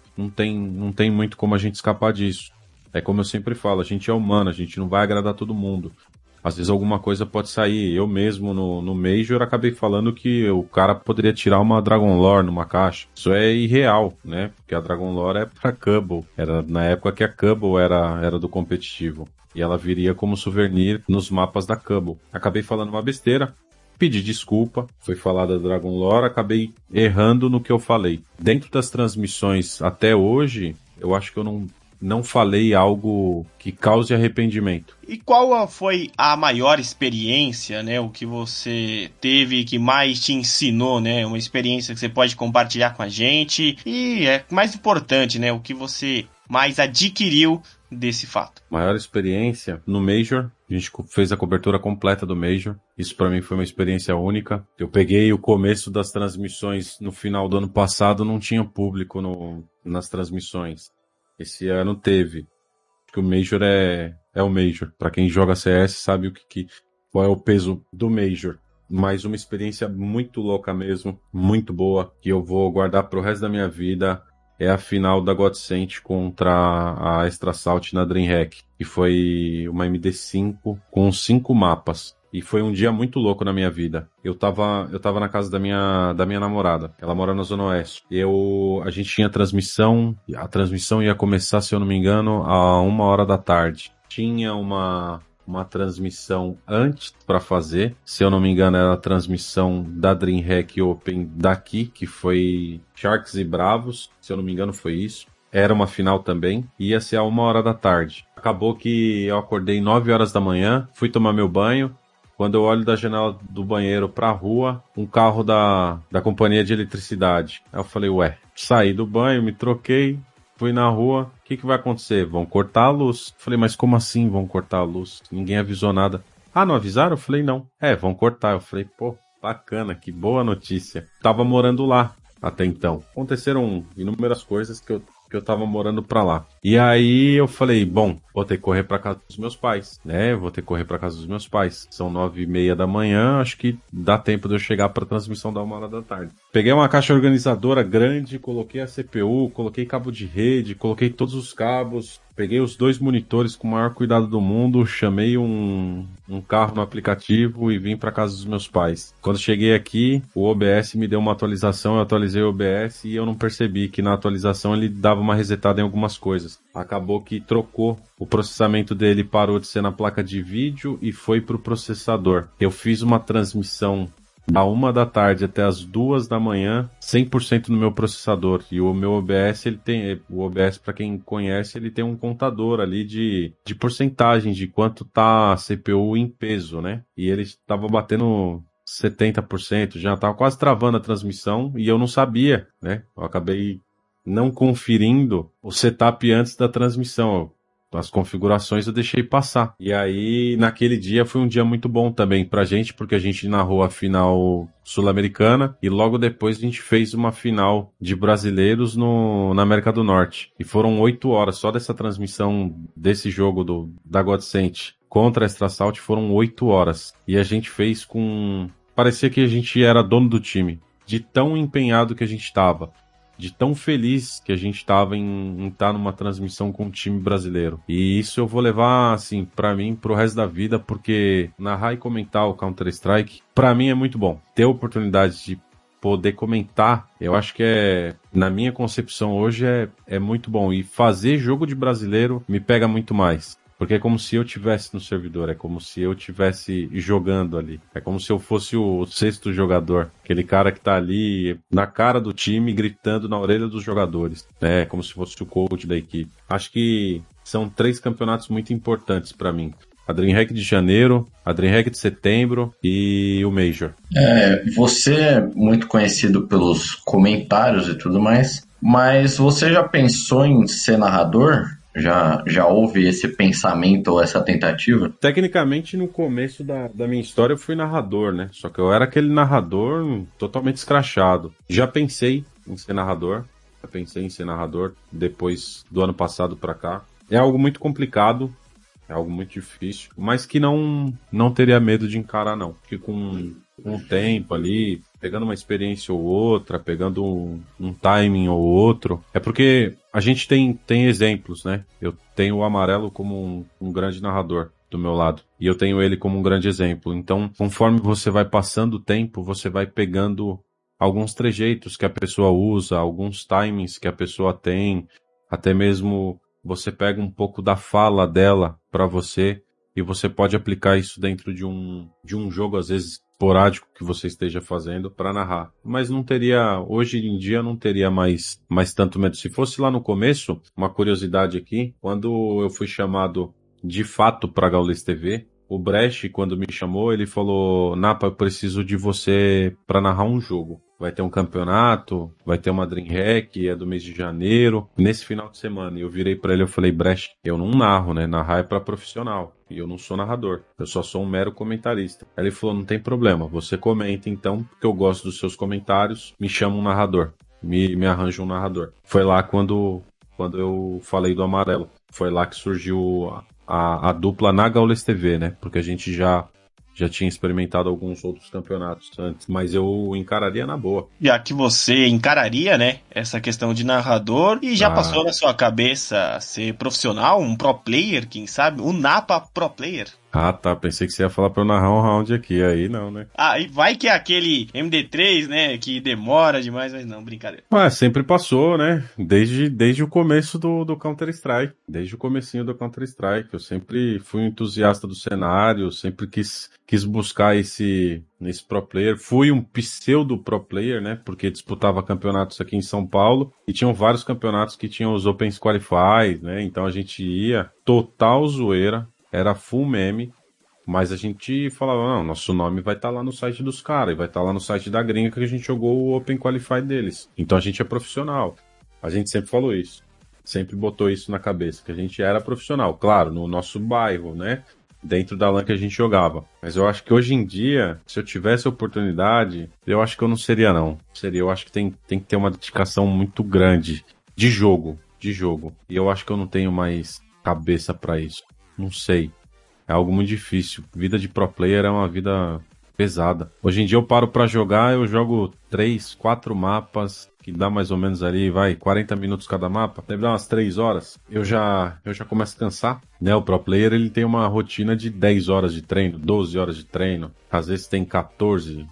Não tem, não tem muito como a gente escapar disso. É como eu sempre falo, a gente é humano, a gente não vai agradar todo mundo. Às vezes alguma coisa pode sair. Eu mesmo no, no Major acabei falando que o cara poderia tirar uma Dragon Lore numa caixa. Isso é irreal, né? Porque a Dragon Lore é pra Cubble. Era na época que a Cubble era, era do competitivo. E ela viria como souvenir nos mapas da Cubble. Acabei falando uma besteira, pedi desculpa, foi falada Dragon Lore, acabei errando no que eu falei. Dentro das transmissões até hoje, eu acho que eu não não falei algo que cause arrependimento. E qual foi a maior experiência, né? O que você teve que mais te ensinou, né? Uma experiência que você pode compartilhar com a gente. E é mais importante, né? O que você mais adquiriu desse fato. Maior experiência no Major. A gente fez a cobertura completa do Major. Isso para mim foi uma experiência única. Eu peguei o começo das transmissões no final do ano passado, não tinha público no, nas transmissões. Esse ano teve. Que o Major é, é o Major. Para quem joga CS sabe o que, que qual é o peso do Major. Mas uma experiência muito louca mesmo, muito boa, que eu vou guardar pro resto da minha vida. É a final da Godsent contra a Extra Salt na DreamHack, que foi uma MD5 com cinco mapas. E foi um dia muito louco na minha vida. Eu tava, eu tava na casa da minha, da minha namorada. Ela mora na Zona Oeste. Eu, a gente tinha transmissão. A transmissão ia começar, se eu não me engano, a uma hora da tarde. Tinha uma, uma transmissão antes para fazer. Se eu não me engano, era a transmissão da DreamHack Open daqui, que foi Sharks e Bravos. Se eu não me engano, foi isso. Era uma final também. Ia ser a uma hora da tarde. Acabou que eu acordei 9 horas da manhã, fui tomar meu banho, quando eu olho da janela do banheiro pra rua, um carro da, da companhia de eletricidade. Aí eu falei, ué, saí do banho, me troquei, fui na rua, o que, que vai acontecer? Vão cortar a luz. Falei, mas como assim vão cortar a luz? Ninguém avisou nada. Ah, não avisaram? Eu falei, não. É, vão cortar. Eu falei, pô, bacana, que boa notícia. Tava morando lá até então. Aconteceram inúmeras coisas que eu que eu tava morando pra lá. E aí eu falei, bom, vou ter que correr pra casa dos meus pais, né? Vou ter que correr pra casa dos meus pais. São nove e meia da manhã, acho que dá tempo de eu chegar pra transmissão da uma hora da tarde. Peguei uma caixa organizadora grande, coloquei a CPU, coloquei cabo de rede, coloquei todos os cabos, peguei os dois monitores com o maior cuidado do mundo, chamei um, um carro no aplicativo e vim para casa dos meus pais. Quando cheguei aqui, o OBS me deu uma atualização, eu atualizei o OBS e eu não percebi que na atualização ele dava uma resetada em algumas coisas. Acabou que trocou o processamento dele parou de ser na placa de vídeo e foi para o processador. Eu fiz uma transmissão da uma da tarde até as duas da manhã, 100% no meu processador. E o meu OBS, ele tem, o OBS para quem conhece, ele tem um contador ali de, de porcentagem de quanto tá a CPU em peso, né? E ele estava batendo 70%, já estava quase travando a transmissão e eu não sabia, né? Eu acabei não conferindo o setup antes da transmissão. as configurações eu deixei passar. E aí, naquele dia foi um dia muito bom também pra gente, porque a gente narrou a final sul-americana e logo depois a gente fez uma final de brasileiros no, na América do Norte. E foram oito horas só dessa transmissão desse jogo do, da Godsent contra a Extra Salt foram oito horas. E a gente fez com. Parecia que a gente era dono do time. De tão empenhado que a gente estava de tão feliz que a gente estava em estar tá numa transmissão com o time brasileiro. E isso eu vou levar, assim, para mim, pro resto da vida, porque narrar e comentar o Counter-Strike, para mim é muito bom. Ter a oportunidade de poder comentar, eu acho que é, na minha concepção hoje, é, é muito bom. E fazer jogo de brasileiro me pega muito mais. Porque é como se eu tivesse no servidor, é como se eu tivesse jogando ali. É como se eu fosse o sexto jogador, aquele cara que tá ali na cara do time gritando na orelha dos jogadores. É como se fosse o coach da equipe. Acho que são três campeonatos muito importantes para mim. A DreamHack de janeiro, a DreamHack de setembro e o Major. É, você é muito conhecido pelos comentários e tudo mais, mas você já pensou em ser narrador? Já, já houve esse pensamento ou essa tentativa? Tecnicamente, no começo da, da minha história, eu fui narrador, né? Só que eu era aquele narrador totalmente escrachado. Já pensei em ser narrador. Já pensei em ser narrador depois do ano passado para cá. É algo muito complicado, é algo muito difícil, mas que não não teria medo de encarar não. Que com, com o tempo ali, pegando uma experiência ou outra, pegando um, um, timing ou outro. É porque a gente tem, tem exemplos, né? Eu tenho o Amarelo como um, um grande narrador do meu lado. E eu tenho ele como um grande exemplo. Então, conforme você vai passando o tempo, você vai pegando alguns trejeitos que a pessoa usa, alguns timings que a pessoa tem, até mesmo você pega um pouco da fala dela para você e você pode aplicar isso dentro de um, de um jogo, às vezes esporádico que você esteja fazendo para narrar. Mas não teria, hoje em dia não teria mais, mais tanto medo. Se fosse lá no começo, uma curiosidade aqui, quando eu fui chamado de fato para Gaules TV, o Brecht, quando me chamou, ele falou: Napa, eu preciso de você para narrar um jogo. Vai ter um campeonato, vai ter uma Dreamhack, é do mês de janeiro, nesse final de semana. Eu virei para ele e falei: Brecht, eu não narro, né? Narrar é para profissional. E eu não sou narrador. Eu só sou um mero comentarista. Aí ele falou: não tem problema, você comenta então, porque eu gosto dos seus comentários, me chama um narrador. Me, me arranja um narrador. Foi lá quando, quando eu falei do amarelo. Foi lá que surgiu a, a dupla na Gaules TV, né? Porque a gente já já tinha experimentado alguns outros campeonatos antes, mas eu encararia na boa. Já que você encararia, né, essa questão de narrador e já ah. passou na sua cabeça ser profissional, um pro player, quem sabe, um Napa pro player? Ah, tá. Pensei que você ia falar pra eu narrar um round aqui. Aí não, né? Ah, e vai que é aquele MD3, né? Que demora demais, mas não, brincadeira. Ah, sempre passou, né? Desde, desde o começo do, do Counter-Strike. Desde o comecinho do Counter-Strike. Eu sempre fui um entusiasta do cenário, sempre quis, quis buscar esse, nesse pro player. Fui um pseudo pro player, né? Porque disputava campeonatos aqui em São Paulo e tinham vários campeonatos que tinham os Open Qualify, né? Então a gente ia total zoeira era full meme, mas a gente falava, não, nosso nome vai estar tá lá no site dos caras, e vai estar tá lá no site da gringa que a gente jogou o Open Qualify deles. Então a gente é profissional. A gente sempre falou isso. Sempre botou isso na cabeça, que a gente era profissional. Claro, no nosso bairro, né? Dentro da LAN que a gente jogava. Mas eu acho que hoje em dia, se eu tivesse oportunidade, eu acho que eu não seria, não. Seria, eu acho que tem, tem que ter uma dedicação muito grande de jogo. De jogo. E eu acho que eu não tenho mais cabeça para isso. Não sei. É algo muito difícil. Vida de pro player é uma vida pesada. Hoje em dia eu paro para jogar, eu jogo três, quatro mapas, que dá mais ou menos ali, vai, 40 minutos cada mapa, deve dar umas 3 horas. Eu já, eu já começo a cansar, né? O pro player, ele tem uma rotina de 10 horas de treino, 12 horas de treino, às vezes tem 14,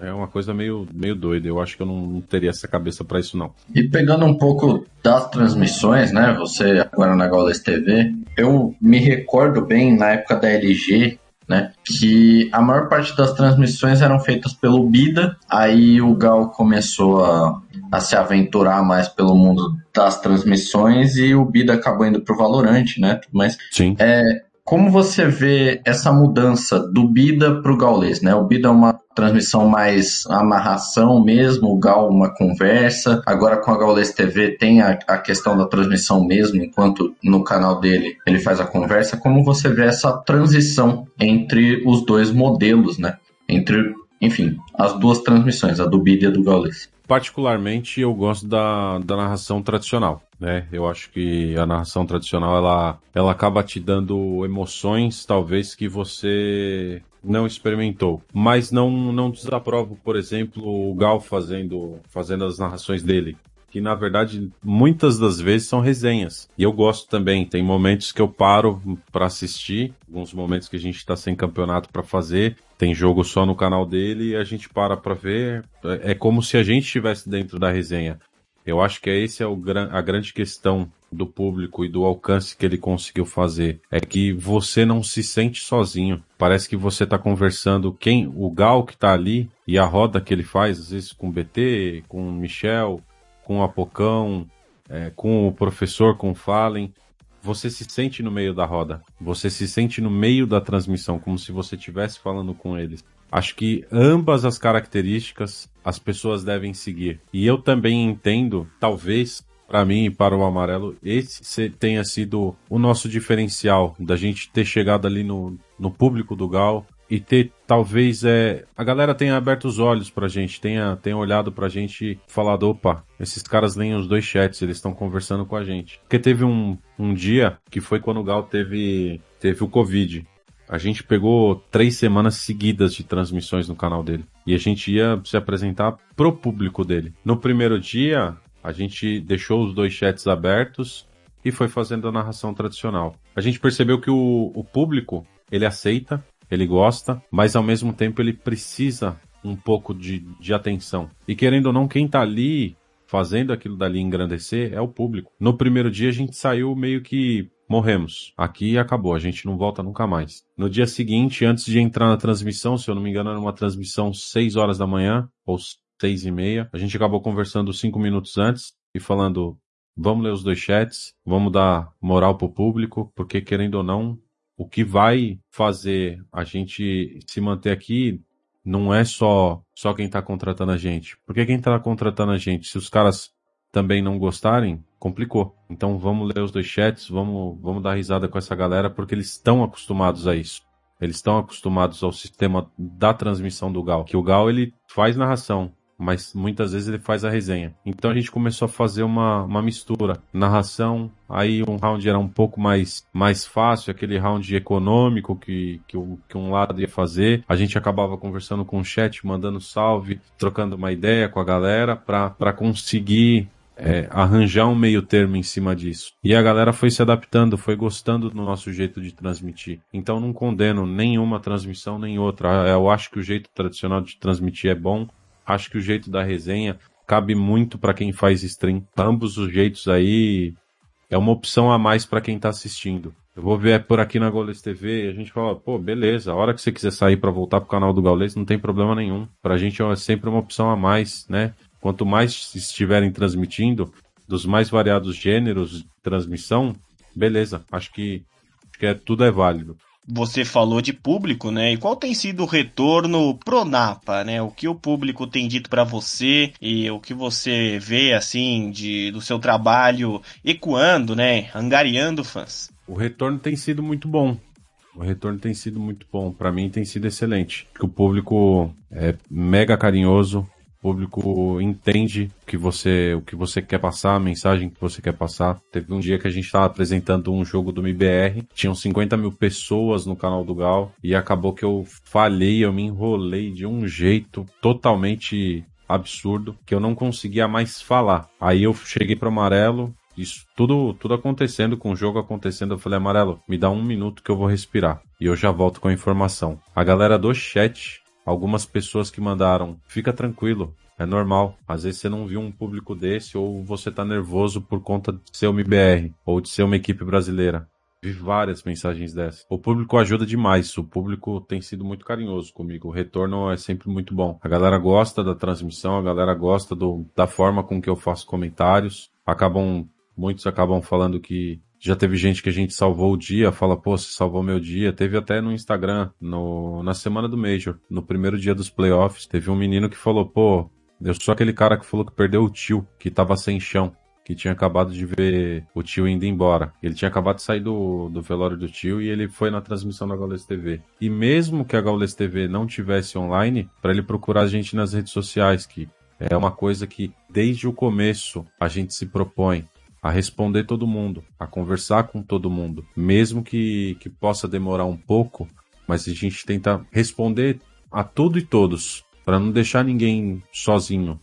é uma coisa meio, meio doida. Eu acho que eu não, não teria essa cabeça para isso, não. E pegando um pouco das transmissões, né? Você agora na Gaules TV, eu me recordo bem na época da LG, né? Que a maior parte das transmissões eram feitas pelo Bida. Aí o Gal começou a, a se aventurar mais pelo mundo das transmissões e o Bida acabou indo pro Valorante, né? Mas Sim. É, como você vê essa mudança do Bida para o Gaules? Né? O Bida é uma transmissão mais a narração mesmo, o Gal uma conversa. Agora com a Gaules TV tem a, a questão da transmissão mesmo, enquanto no canal dele ele faz a conversa. Como você vê essa transição entre os dois modelos, né? Entre, enfim, as duas transmissões, a do Bid e a do Gaules. Particularmente eu gosto da, da narração tradicional. Né? Eu acho que a narração tradicional ela, ela acaba te dando emoções, talvez que você não experimentou. Mas não, não desaprovo, por exemplo, o Gal fazendo, fazendo as narrações dele. Que na verdade muitas das vezes são resenhas. E eu gosto também. Tem momentos que eu paro para assistir, alguns momentos que a gente está sem campeonato para fazer. Tem jogo só no canal dele e a gente para para ver. É como se a gente estivesse dentro da resenha. Eu acho que esse é o, a grande questão do público e do alcance que ele conseguiu fazer. É que você não se sente sozinho. Parece que você está conversando quem o Gal que está ali e a roda que ele faz, às vezes com o BT, com o Michel, com o Apocão, é, com o professor, com o Fallen. Você se sente no meio da roda. Você se sente no meio da transmissão, como se você estivesse falando com eles. Acho que ambas as características as pessoas devem seguir. E eu também entendo, talvez, para mim e para o amarelo, esse tenha sido o nosso diferencial da gente ter chegado ali no, no público do Gal e ter talvez é a galera tenha aberto os olhos pra gente, tenha, tenha olhado pra gente e falado, opa, esses caras leem os dois chats, eles estão conversando com a gente. Porque teve um, um dia que foi quando o Gal teve teve o Covid. A gente pegou três semanas seguidas de transmissões no canal dele. E a gente ia se apresentar pro público dele. No primeiro dia, a gente deixou os dois chats abertos e foi fazendo a narração tradicional. A gente percebeu que o, o público, ele aceita, ele gosta, mas ao mesmo tempo ele precisa um pouco de, de atenção. E querendo ou não, quem tá ali fazendo aquilo dali engrandecer é o público. No primeiro dia a gente saiu meio que morremos. Aqui acabou, a gente não volta nunca mais. No dia seguinte, antes de entrar na transmissão, se eu não me engano, era uma transmissão 6 horas da manhã, ou seis e meia. A gente acabou conversando cinco minutos antes e falando, vamos ler os dois chats, vamos dar moral pro público, porque querendo ou não, o que vai fazer a gente se manter aqui não é só só quem tá contratando a gente. Porque quem tá contratando a gente, se os caras também não gostarem, complicou. Então vamos ler os dois chats, vamos, vamos dar risada com essa galera, porque eles estão acostumados a isso. Eles estão acostumados ao sistema da transmissão do Gal. Que o Gal ele faz narração, mas muitas vezes ele faz a resenha. Então a gente começou a fazer uma, uma mistura. Narração, aí um round era um pouco mais, mais fácil, aquele round econômico que, que, que um lado ia fazer. A gente acabava conversando com o chat, mandando salve, trocando uma ideia com a galera para conseguir é, arranjar um meio termo em cima disso. E a galera foi se adaptando, foi gostando do nosso jeito de transmitir. Então não condeno nenhuma transmissão nem outra. Eu acho que o jeito tradicional de transmitir é bom. Acho que o jeito da resenha cabe muito para quem faz stream. Ambos os jeitos aí é uma opção a mais para quem está assistindo. Eu vou ver por aqui na Gaules TV e a gente fala, pô, beleza, a hora que você quiser sair para voltar pro canal do Gaules não tem problema nenhum. Pra gente é sempre uma opção a mais, né? Quanto mais estiverem transmitindo, dos mais variados gêneros de transmissão, beleza. Acho que, acho que é, tudo é válido. Você falou de público, né? E qual tem sido o retorno pro Napa, né? O que o público tem dito para você e o que você vê assim de do seu trabalho ecoando, né? Angariando fãs. O retorno tem sido muito bom. O retorno tem sido muito bom. Para mim tem sido excelente. Que o público é mega carinhoso, público entende o que você, o que você quer passar, a mensagem que você quer passar. Teve um dia que a gente estava apresentando um jogo do MBR, tinham 50 mil pessoas no canal do Gal, e acabou que eu falhei, eu me enrolei de um jeito totalmente absurdo, que eu não conseguia mais falar. Aí eu cheguei pro Amarelo, isso tudo, tudo acontecendo, com o jogo acontecendo, eu falei, Amarelo, me dá um minuto que eu vou respirar. E eu já volto com a informação. A galera do chat algumas pessoas que mandaram, fica tranquilo, é normal. Às vezes você não viu um público desse ou você tá nervoso por conta de ser uma IBR ou de ser uma equipe brasileira. Vi várias mensagens dessas. O público ajuda demais. O público tem sido muito carinhoso comigo. O retorno é sempre muito bom. A galera gosta da transmissão, a galera gosta do, da forma com que eu faço comentários. Acabam, muitos acabam falando que Já teve gente que a gente salvou o dia, fala, pô, você salvou meu dia. Teve até no Instagram, no, na semana do Major, no primeiro dia dos playoffs, teve um menino que falou, pô, eu sou aquele cara que falou que perdeu o tio, que tava sem chão que tinha acabado de ver o tio indo embora. Ele tinha acabado de sair do, do velório do tio e ele foi na transmissão da Gaules TV. E mesmo que a Gaules TV não tivesse online, para ele procurar a gente nas redes sociais, que é uma coisa que desde o começo a gente se propõe a responder todo mundo, a conversar com todo mundo, mesmo que, que possa demorar um pouco, mas a gente tenta responder a tudo e todos, para não deixar ninguém sozinho,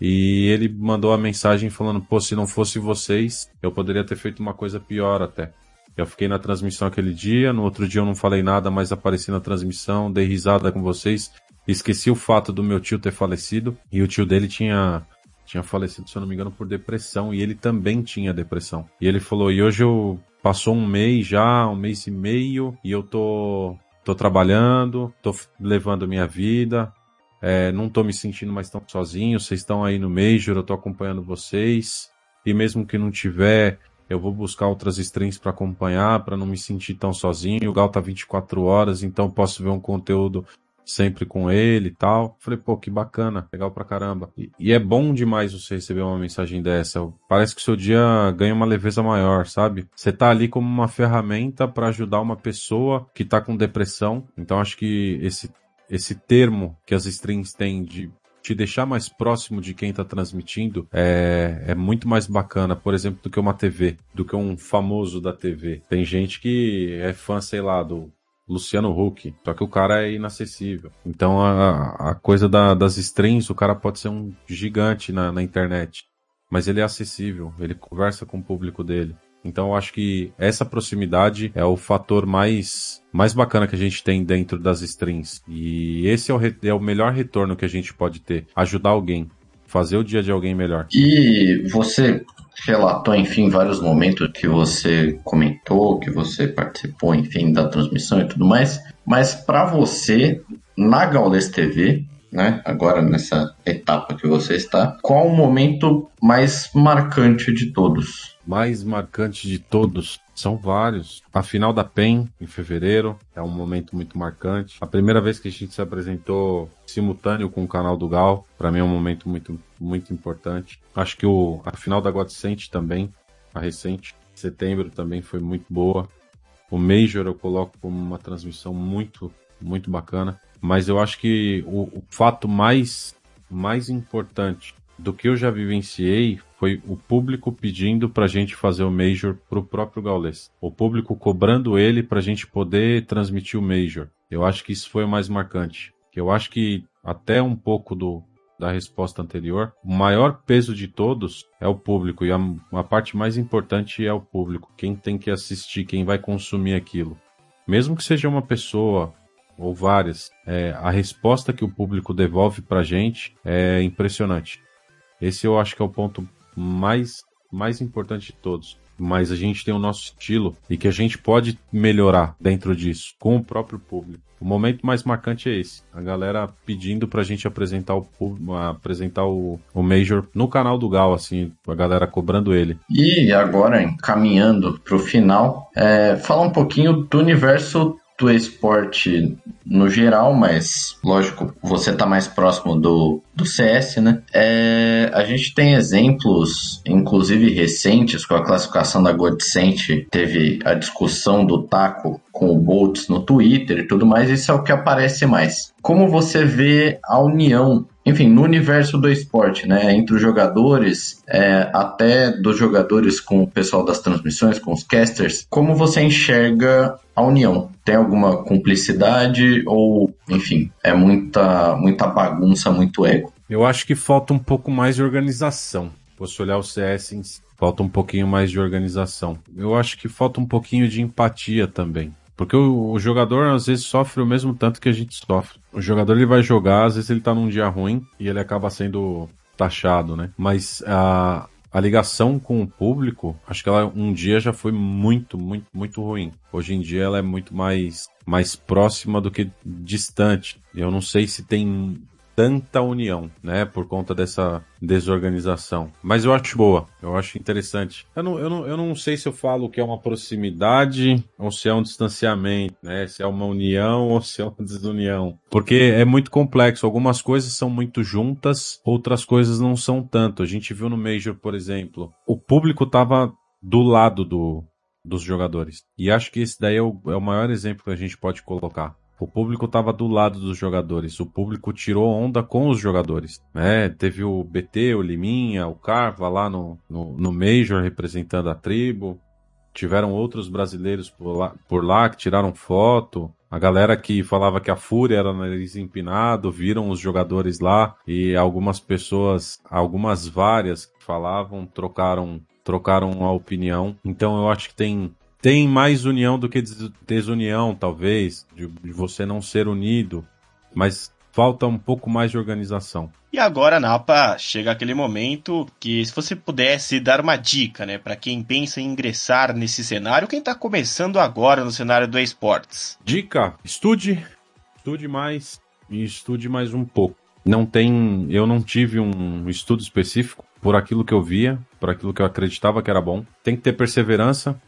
e ele mandou a mensagem falando: pô, se não fosse vocês, eu poderia ter feito uma coisa pior até. Eu fiquei na transmissão aquele dia, no outro dia eu não falei nada, mas apareci na transmissão, dei risada com vocês. Esqueci o fato do meu tio ter falecido e o tio dele tinha tinha falecido, se eu não me engano, por depressão e ele também tinha depressão. E ele falou: "E hoje eu passou um mês já, um mês e meio e eu tô tô trabalhando, tô levando minha vida, é, não tô me sentindo mais tão sozinho. Vocês estão aí no Major, eu tô acompanhando vocês. E mesmo que não tiver, eu vou buscar outras streams para acompanhar, para não me sentir tão sozinho. O Gal tá 24 horas, então posso ver um conteúdo sempre com ele e tal. Falei, pô, que bacana, legal pra caramba. E, e, é bom demais você receber uma mensagem dessa. Parece que o seu dia ganha uma leveza maior, sabe? Você tá ali como uma ferramenta para ajudar uma pessoa que tá com depressão. Então acho que esse esse termo que as strings têm de te deixar mais próximo de quem está transmitindo é, é muito mais bacana, por exemplo, do que uma TV, do que um famoso da TV. Tem gente que é fã, sei lá, do Luciano Huck, só que o cara é inacessível. Então a, a coisa da, das strings, o cara pode ser um gigante na, na internet, mas ele é acessível, ele conversa com o público dele. Então eu acho que essa proximidade é o fator mais mais bacana que a gente tem dentro das strings. E esse é o, é o melhor retorno que a gente pode ter. Ajudar alguém. Fazer o dia de alguém melhor. E você relatou, enfim, vários momentos que você comentou, que você participou, enfim, da transmissão e tudo mais. Mas para você, na Gaules TV, né? Agora nessa etapa que você está, qual o momento mais marcante de todos? mais marcante de todos são vários. A final da PEN, em fevereiro, é um momento muito marcante. A primeira vez que a gente se apresentou simultâneo com o canal do Gal, para mim é um momento muito, muito importante. Acho que o, a final da Godsent também, a recente, setembro também foi muito boa. O Major eu coloco como uma transmissão muito, muito bacana. Mas eu acho que o, o fato mais, mais importante do que eu já vivenciei foi o público pedindo para a gente fazer o Major para o próprio Gaules. O público cobrando ele para a gente poder transmitir o Major. Eu acho que isso foi o mais marcante. Eu acho que até um pouco do, da resposta anterior, o maior peso de todos é o público e a, a parte mais importante é o público. Quem tem que assistir, quem vai consumir aquilo. Mesmo que seja uma pessoa ou várias, é, a resposta que o público devolve para a gente é impressionante. Esse eu acho que é o ponto mais, mais importante de todos. Mas a gente tem o nosso estilo e que a gente pode melhorar dentro disso, com o próprio público. O momento mais marcante é esse. A galera pedindo pra gente apresentar o apresentar o, o Major no canal do Gal, assim, a galera cobrando ele. E agora, encaminhando pro final, é, fala um pouquinho do universo do esporte no geral, mas lógico, você está mais próximo do, do CS, né? É, a gente tem exemplos, inclusive recentes, com a classificação da Godsent, teve a discussão do taco com o Boltz no Twitter e tudo mais, isso é o que aparece mais. Como você vê a união enfim, no universo do esporte, né, entre os jogadores, é, até dos jogadores com o pessoal das transmissões, com os casters, como você enxerga a união? Tem alguma cumplicidade ou, enfim, é muita, muita bagunça, muito ego? Eu acho que falta um pouco mais de organização. Posso olhar o CS em si, falta um pouquinho mais de organização. Eu acho que falta um pouquinho de empatia também. Porque o, o, jogador às vezes sofre o mesmo tanto que a gente sofre. O jogador ele vai jogar, às vezes ele tá num dia ruim e ele acaba sendo taxado, né? Mas a, a ligação com o público, acho que ela um dia já foi muito, muito, muito ruim. Hoje em dia ela é muito mais, mais próxima do que distante. Eu não sei se tem tanta união, né? Por conta dessa desorganização. Mas eu acho boa, eu acho interessante. Eu não, eu não, eu não sei se eu falo que é uma proximidade ou se é um distanciamento, né? Se é uma união ou se é uma desunião. Porque é muito complexo. Algumas coisas são muito juntas, outras coisas não são tanto. A gente viu no Major, por exemplo, o público tava do lado do, dos jogadores. E acho que esse daí é o, é o maior exemplo que a gente pode colocar. O público estava do lado dos jogadores. O público tirou onda com os jogadores. Né? Teve o BT, o Liminha, o Carva lá no, no, no Major representando a tribo. Tiveram outros brasileiros por lá, por lá que tiraram foto. A galera que falava que a Fúria era nariz empinado, viram os jogadores lá e algumas pessoas, algumas várias que falavam, trocaram trocaram a opinião. Então eu acho que tem tem mais união do que desunião, talvez, de, de você não ser unido, mas falta um pouco mais de organização. E agora, Napa, chega aquele momento que se você pudesse dar uma dica, né, para quem pensa em ingressar nesse cenário, quem está começando agora no cenário do esportes. Dica: estude, estude mais e estude mais um pouco. Não tem, eu não tive um estudo específico por aquilo que eu via, por aquilo que eu acreditava que era bom. Tem que ter perseverança,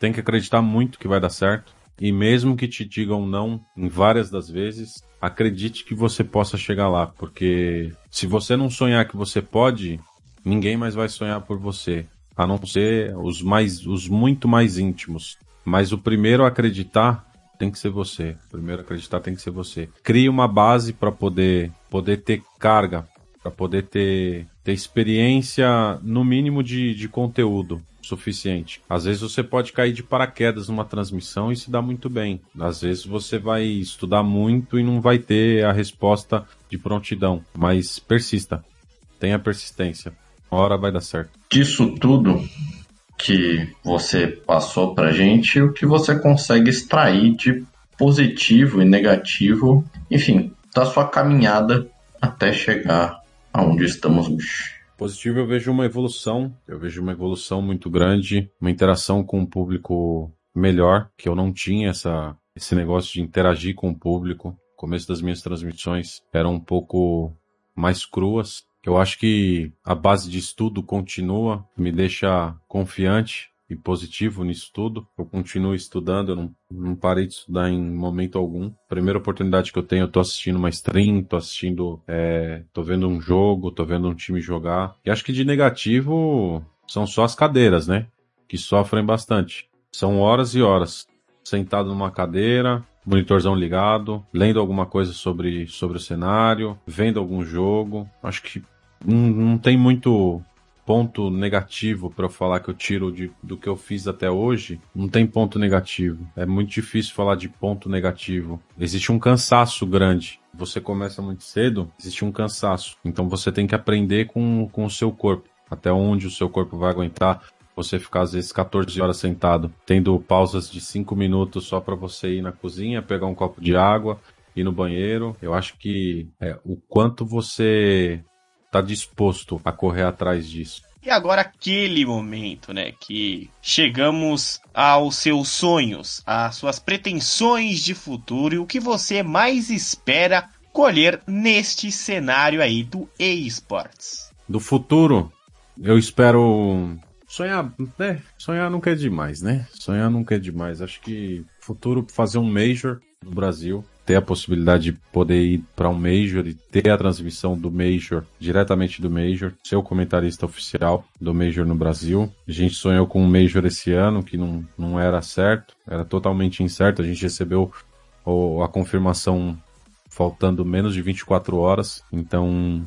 tem que acreditar muito que vai dar certo. E mesmo que te digam não em várias das vezes, acredite que você possa chegar lá, porque se você não sonhar que você pode, ninguém mais vai sonhar por você, a não ser os mais os muito mais íntimos. Mas o primeiro a acreditar tem que ser você. O primeiro a acreditar tem que ser você. Crie uma base para poder poder ter carga, para poder ter ter experiência no mínimo de, de conteúdo suficiente. Às vezes você pode cair de paraquedas numa transmissão e se dar muito bem. Às vezes você vai estudar muito e não vai ter a resposta de prontidão. Mas persista. Tenha persistência. Uma hora vai dar certo. Disso tudo que você passou pra gente, o que você consegue extrair de positivo e negativo, enfim, da sua caminhada até chegar aonde estamos hoje. Positivo, eu vejo uma evolução, eu vejo uma evolução muito grande, uma interação com o público melhor, que eu não tinha essa, esse negócio de interagir com o público. No começo das minhas transmissões eram um pouco mais cruas. Eu acho que a base de estudo continua, me deixa confiante e positivo nisso tudo. Eu continuo estudando, eu não, não parei de estudar em momento algum. Primeira oportunidade que eu tenho, eu tô assistindo uma stream, tô assistindo, é, tô vendo um jogo, tô vendo um time jogar. E acho que de negativo são só as cadeiras, né? Que sofrem bastante. São horas e horas sentado numa cadeira, monitorzão ligado, lendo alguma coisa sobre, sobre o cenário, vendo algum jogo. Acho que não, não tem muito ponto negativo para falar que eu tiro de, do que eu fiz até hoje, não tem ponto negativo. É muito difícil falar de ponto negativo. Existe um cansaço grande. Você começa muito cedo, existe um cansaço. Então você tem que aprender com, com o seu corpo. Até onde o seu corpo vai aguentar você ficar às vezes 14 horas sentado, tendo pausas de 5 minutos só para você ir na cozinha, pegar um copo de água, ir no banheiro. Eu acho que é, o quanto você está disposto a correr atrás disso. E agora aquele momento, né, que chegamos aos seus sonhos, às suas pretensões de futuro e o que você mais espera colher neste cenário aí do eSports. Do futuro, eu espero sonhar, né? Sonhar nunca é demais, né? Sonhar nunca é demais. Acho que futuro fazer um major no Brasil, ter a possibilidade de poder ir para um Major e ter a transmissão do Major diretamente do Major, ser o comentarista oficial do Major no Brasil. A gente sonhou com um Major esse ano que não, não era certo, era totalmente incerto. A gente recebeu a confirmação faltando menos de 24 horas, então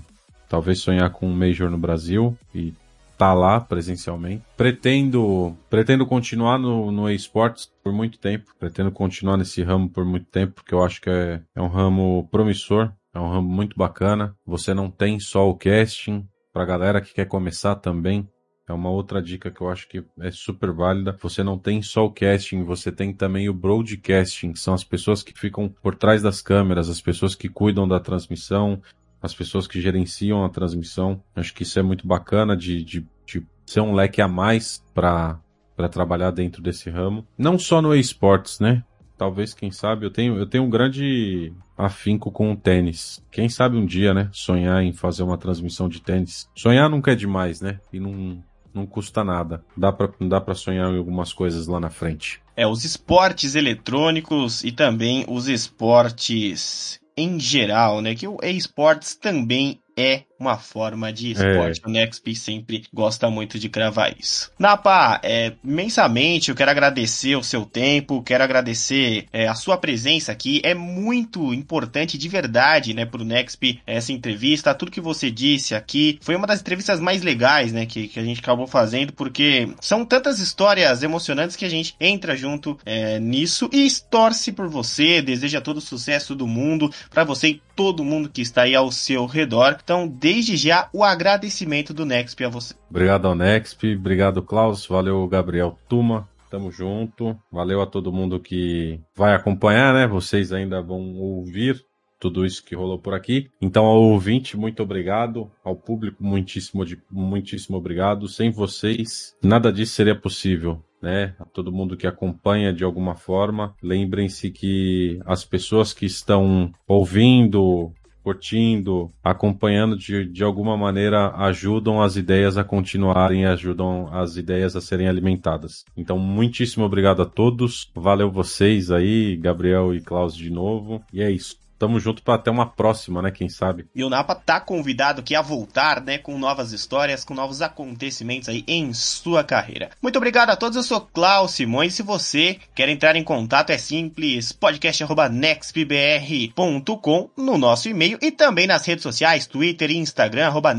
talvez sonhar com um Major no Brasil e tá lá presencialmente. Pretendo, pretendo continuar no, no esportes por muito tempo. Pretendo continuar nesse ramo por muito tempo, porque eu acho que é, é um ramo promissor. É um ramo muito bacana. Você não tem só o casting. Pra galera que quer começar também, é uma outra dica que eu acho que é super válida. Você não tem só o casting, você tem também o broadcasting, são as pessoas que ficam por trás das câmeras, as pessoas que cuidam da transmissão, as pessoas que gerenciam a transmissão. Acho que isso é muito bacana de, de, de ser um leque a mais para para trabalhar dentro desse ramo. Não só no esportes, né? talvez, quem sabe, eu tenho, eu tenho um grande afinco com o tênis. Quem sabe um dia, né, sonhar em fazer uma transmissão de tênis. Sonhar nunca é demais, né? E não, não custa nada. Dá pra, dá sonhar em algumas coisas lá na frente. É, os esportes eletrônicos e também os esportes em geral, né? Que o esportes também é uma forma de esporte. É. O Nexp sempre gosta muito de cravar isso. Napa, é, imensamente eu quero agradecer o seu tempo, quero agradecer é, a sua presença aqui. É muito importante de verdade, né, pro Nexp essa entrevista. Tudo que você disse aqui foi uma das entrevistas mais legais, né, que, que a gente acabou fazendo, porque são tantas histórias emocionantes que a gente entra junto é, nisso e torce por você, deseja todo o sucesso do mundo para você e todo mundo que está aí ao seu redor. Então, desde já, o agradecimento do Nexp a você. Obrigado ao Nexp, obrigado Klaus, valeu Gabriel Tuma. Tamo junto. Valeu a todo mundo que vai acompanhar, né? Vocês ainda vão ouvir tudo isso que rolou por aqui. Então, ao ouvinte, muito obrigado. Ao público, muitíssimo, muitíssimo obrigado. Sem vocês, nada disso seria possível. Né, a todo mundo que acompanha de alguma forma, lembrem-se que as pessoas que estão ouvindo, curtindo, acompanhando de, de alguma maneira ajudam as ideias a continuarem, ajudam as ideias a serem alimentadas. Então, muitíssimo obrigado a todos. Valeu vocês aí, Gabriel e Klaus de novo. E é isso tamo junto para até uma próxima, né? Quem sabe. E o Napa tá convidado aqui a voltar, né? Com novas histórias, com novos acontecimentos aí em sua carreira. Muito obrigado a todos, eu sou Klaus Simões. Se você quer entrar em contato, é simples, podcast.nextpbr.com no nosso e-mail e também nas redes sociais, Twitter e Instagram, arroba.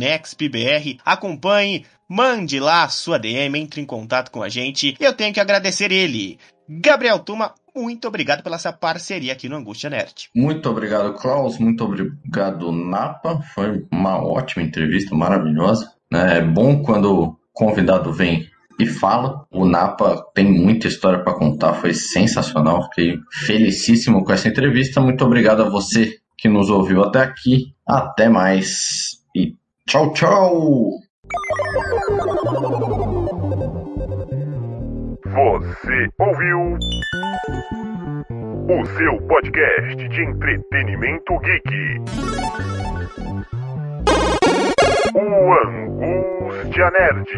Acompanhe, mande lá a sua DM, entre em contato com a gente. Eu tenho que agradecer ele, Gabriel Tuma, muito obrigado pela essa parceria aqui no Angústia Nerd. Muito obrigado, Klaus. Muito obrigado, Napa. Foi uma ótima entrevista, maravilhosa. Né? É bom quando o convidado vem e fala. O Napa tem muita história para contar, foi sensacional. Fiquei felicíssimo com essa entrevista. Muito obrigado a você que nos ouviu até aqui. Até mais e tchau, tchau! Você ouviu o seu podcast de entretenimento geek. O Angústia Nerd.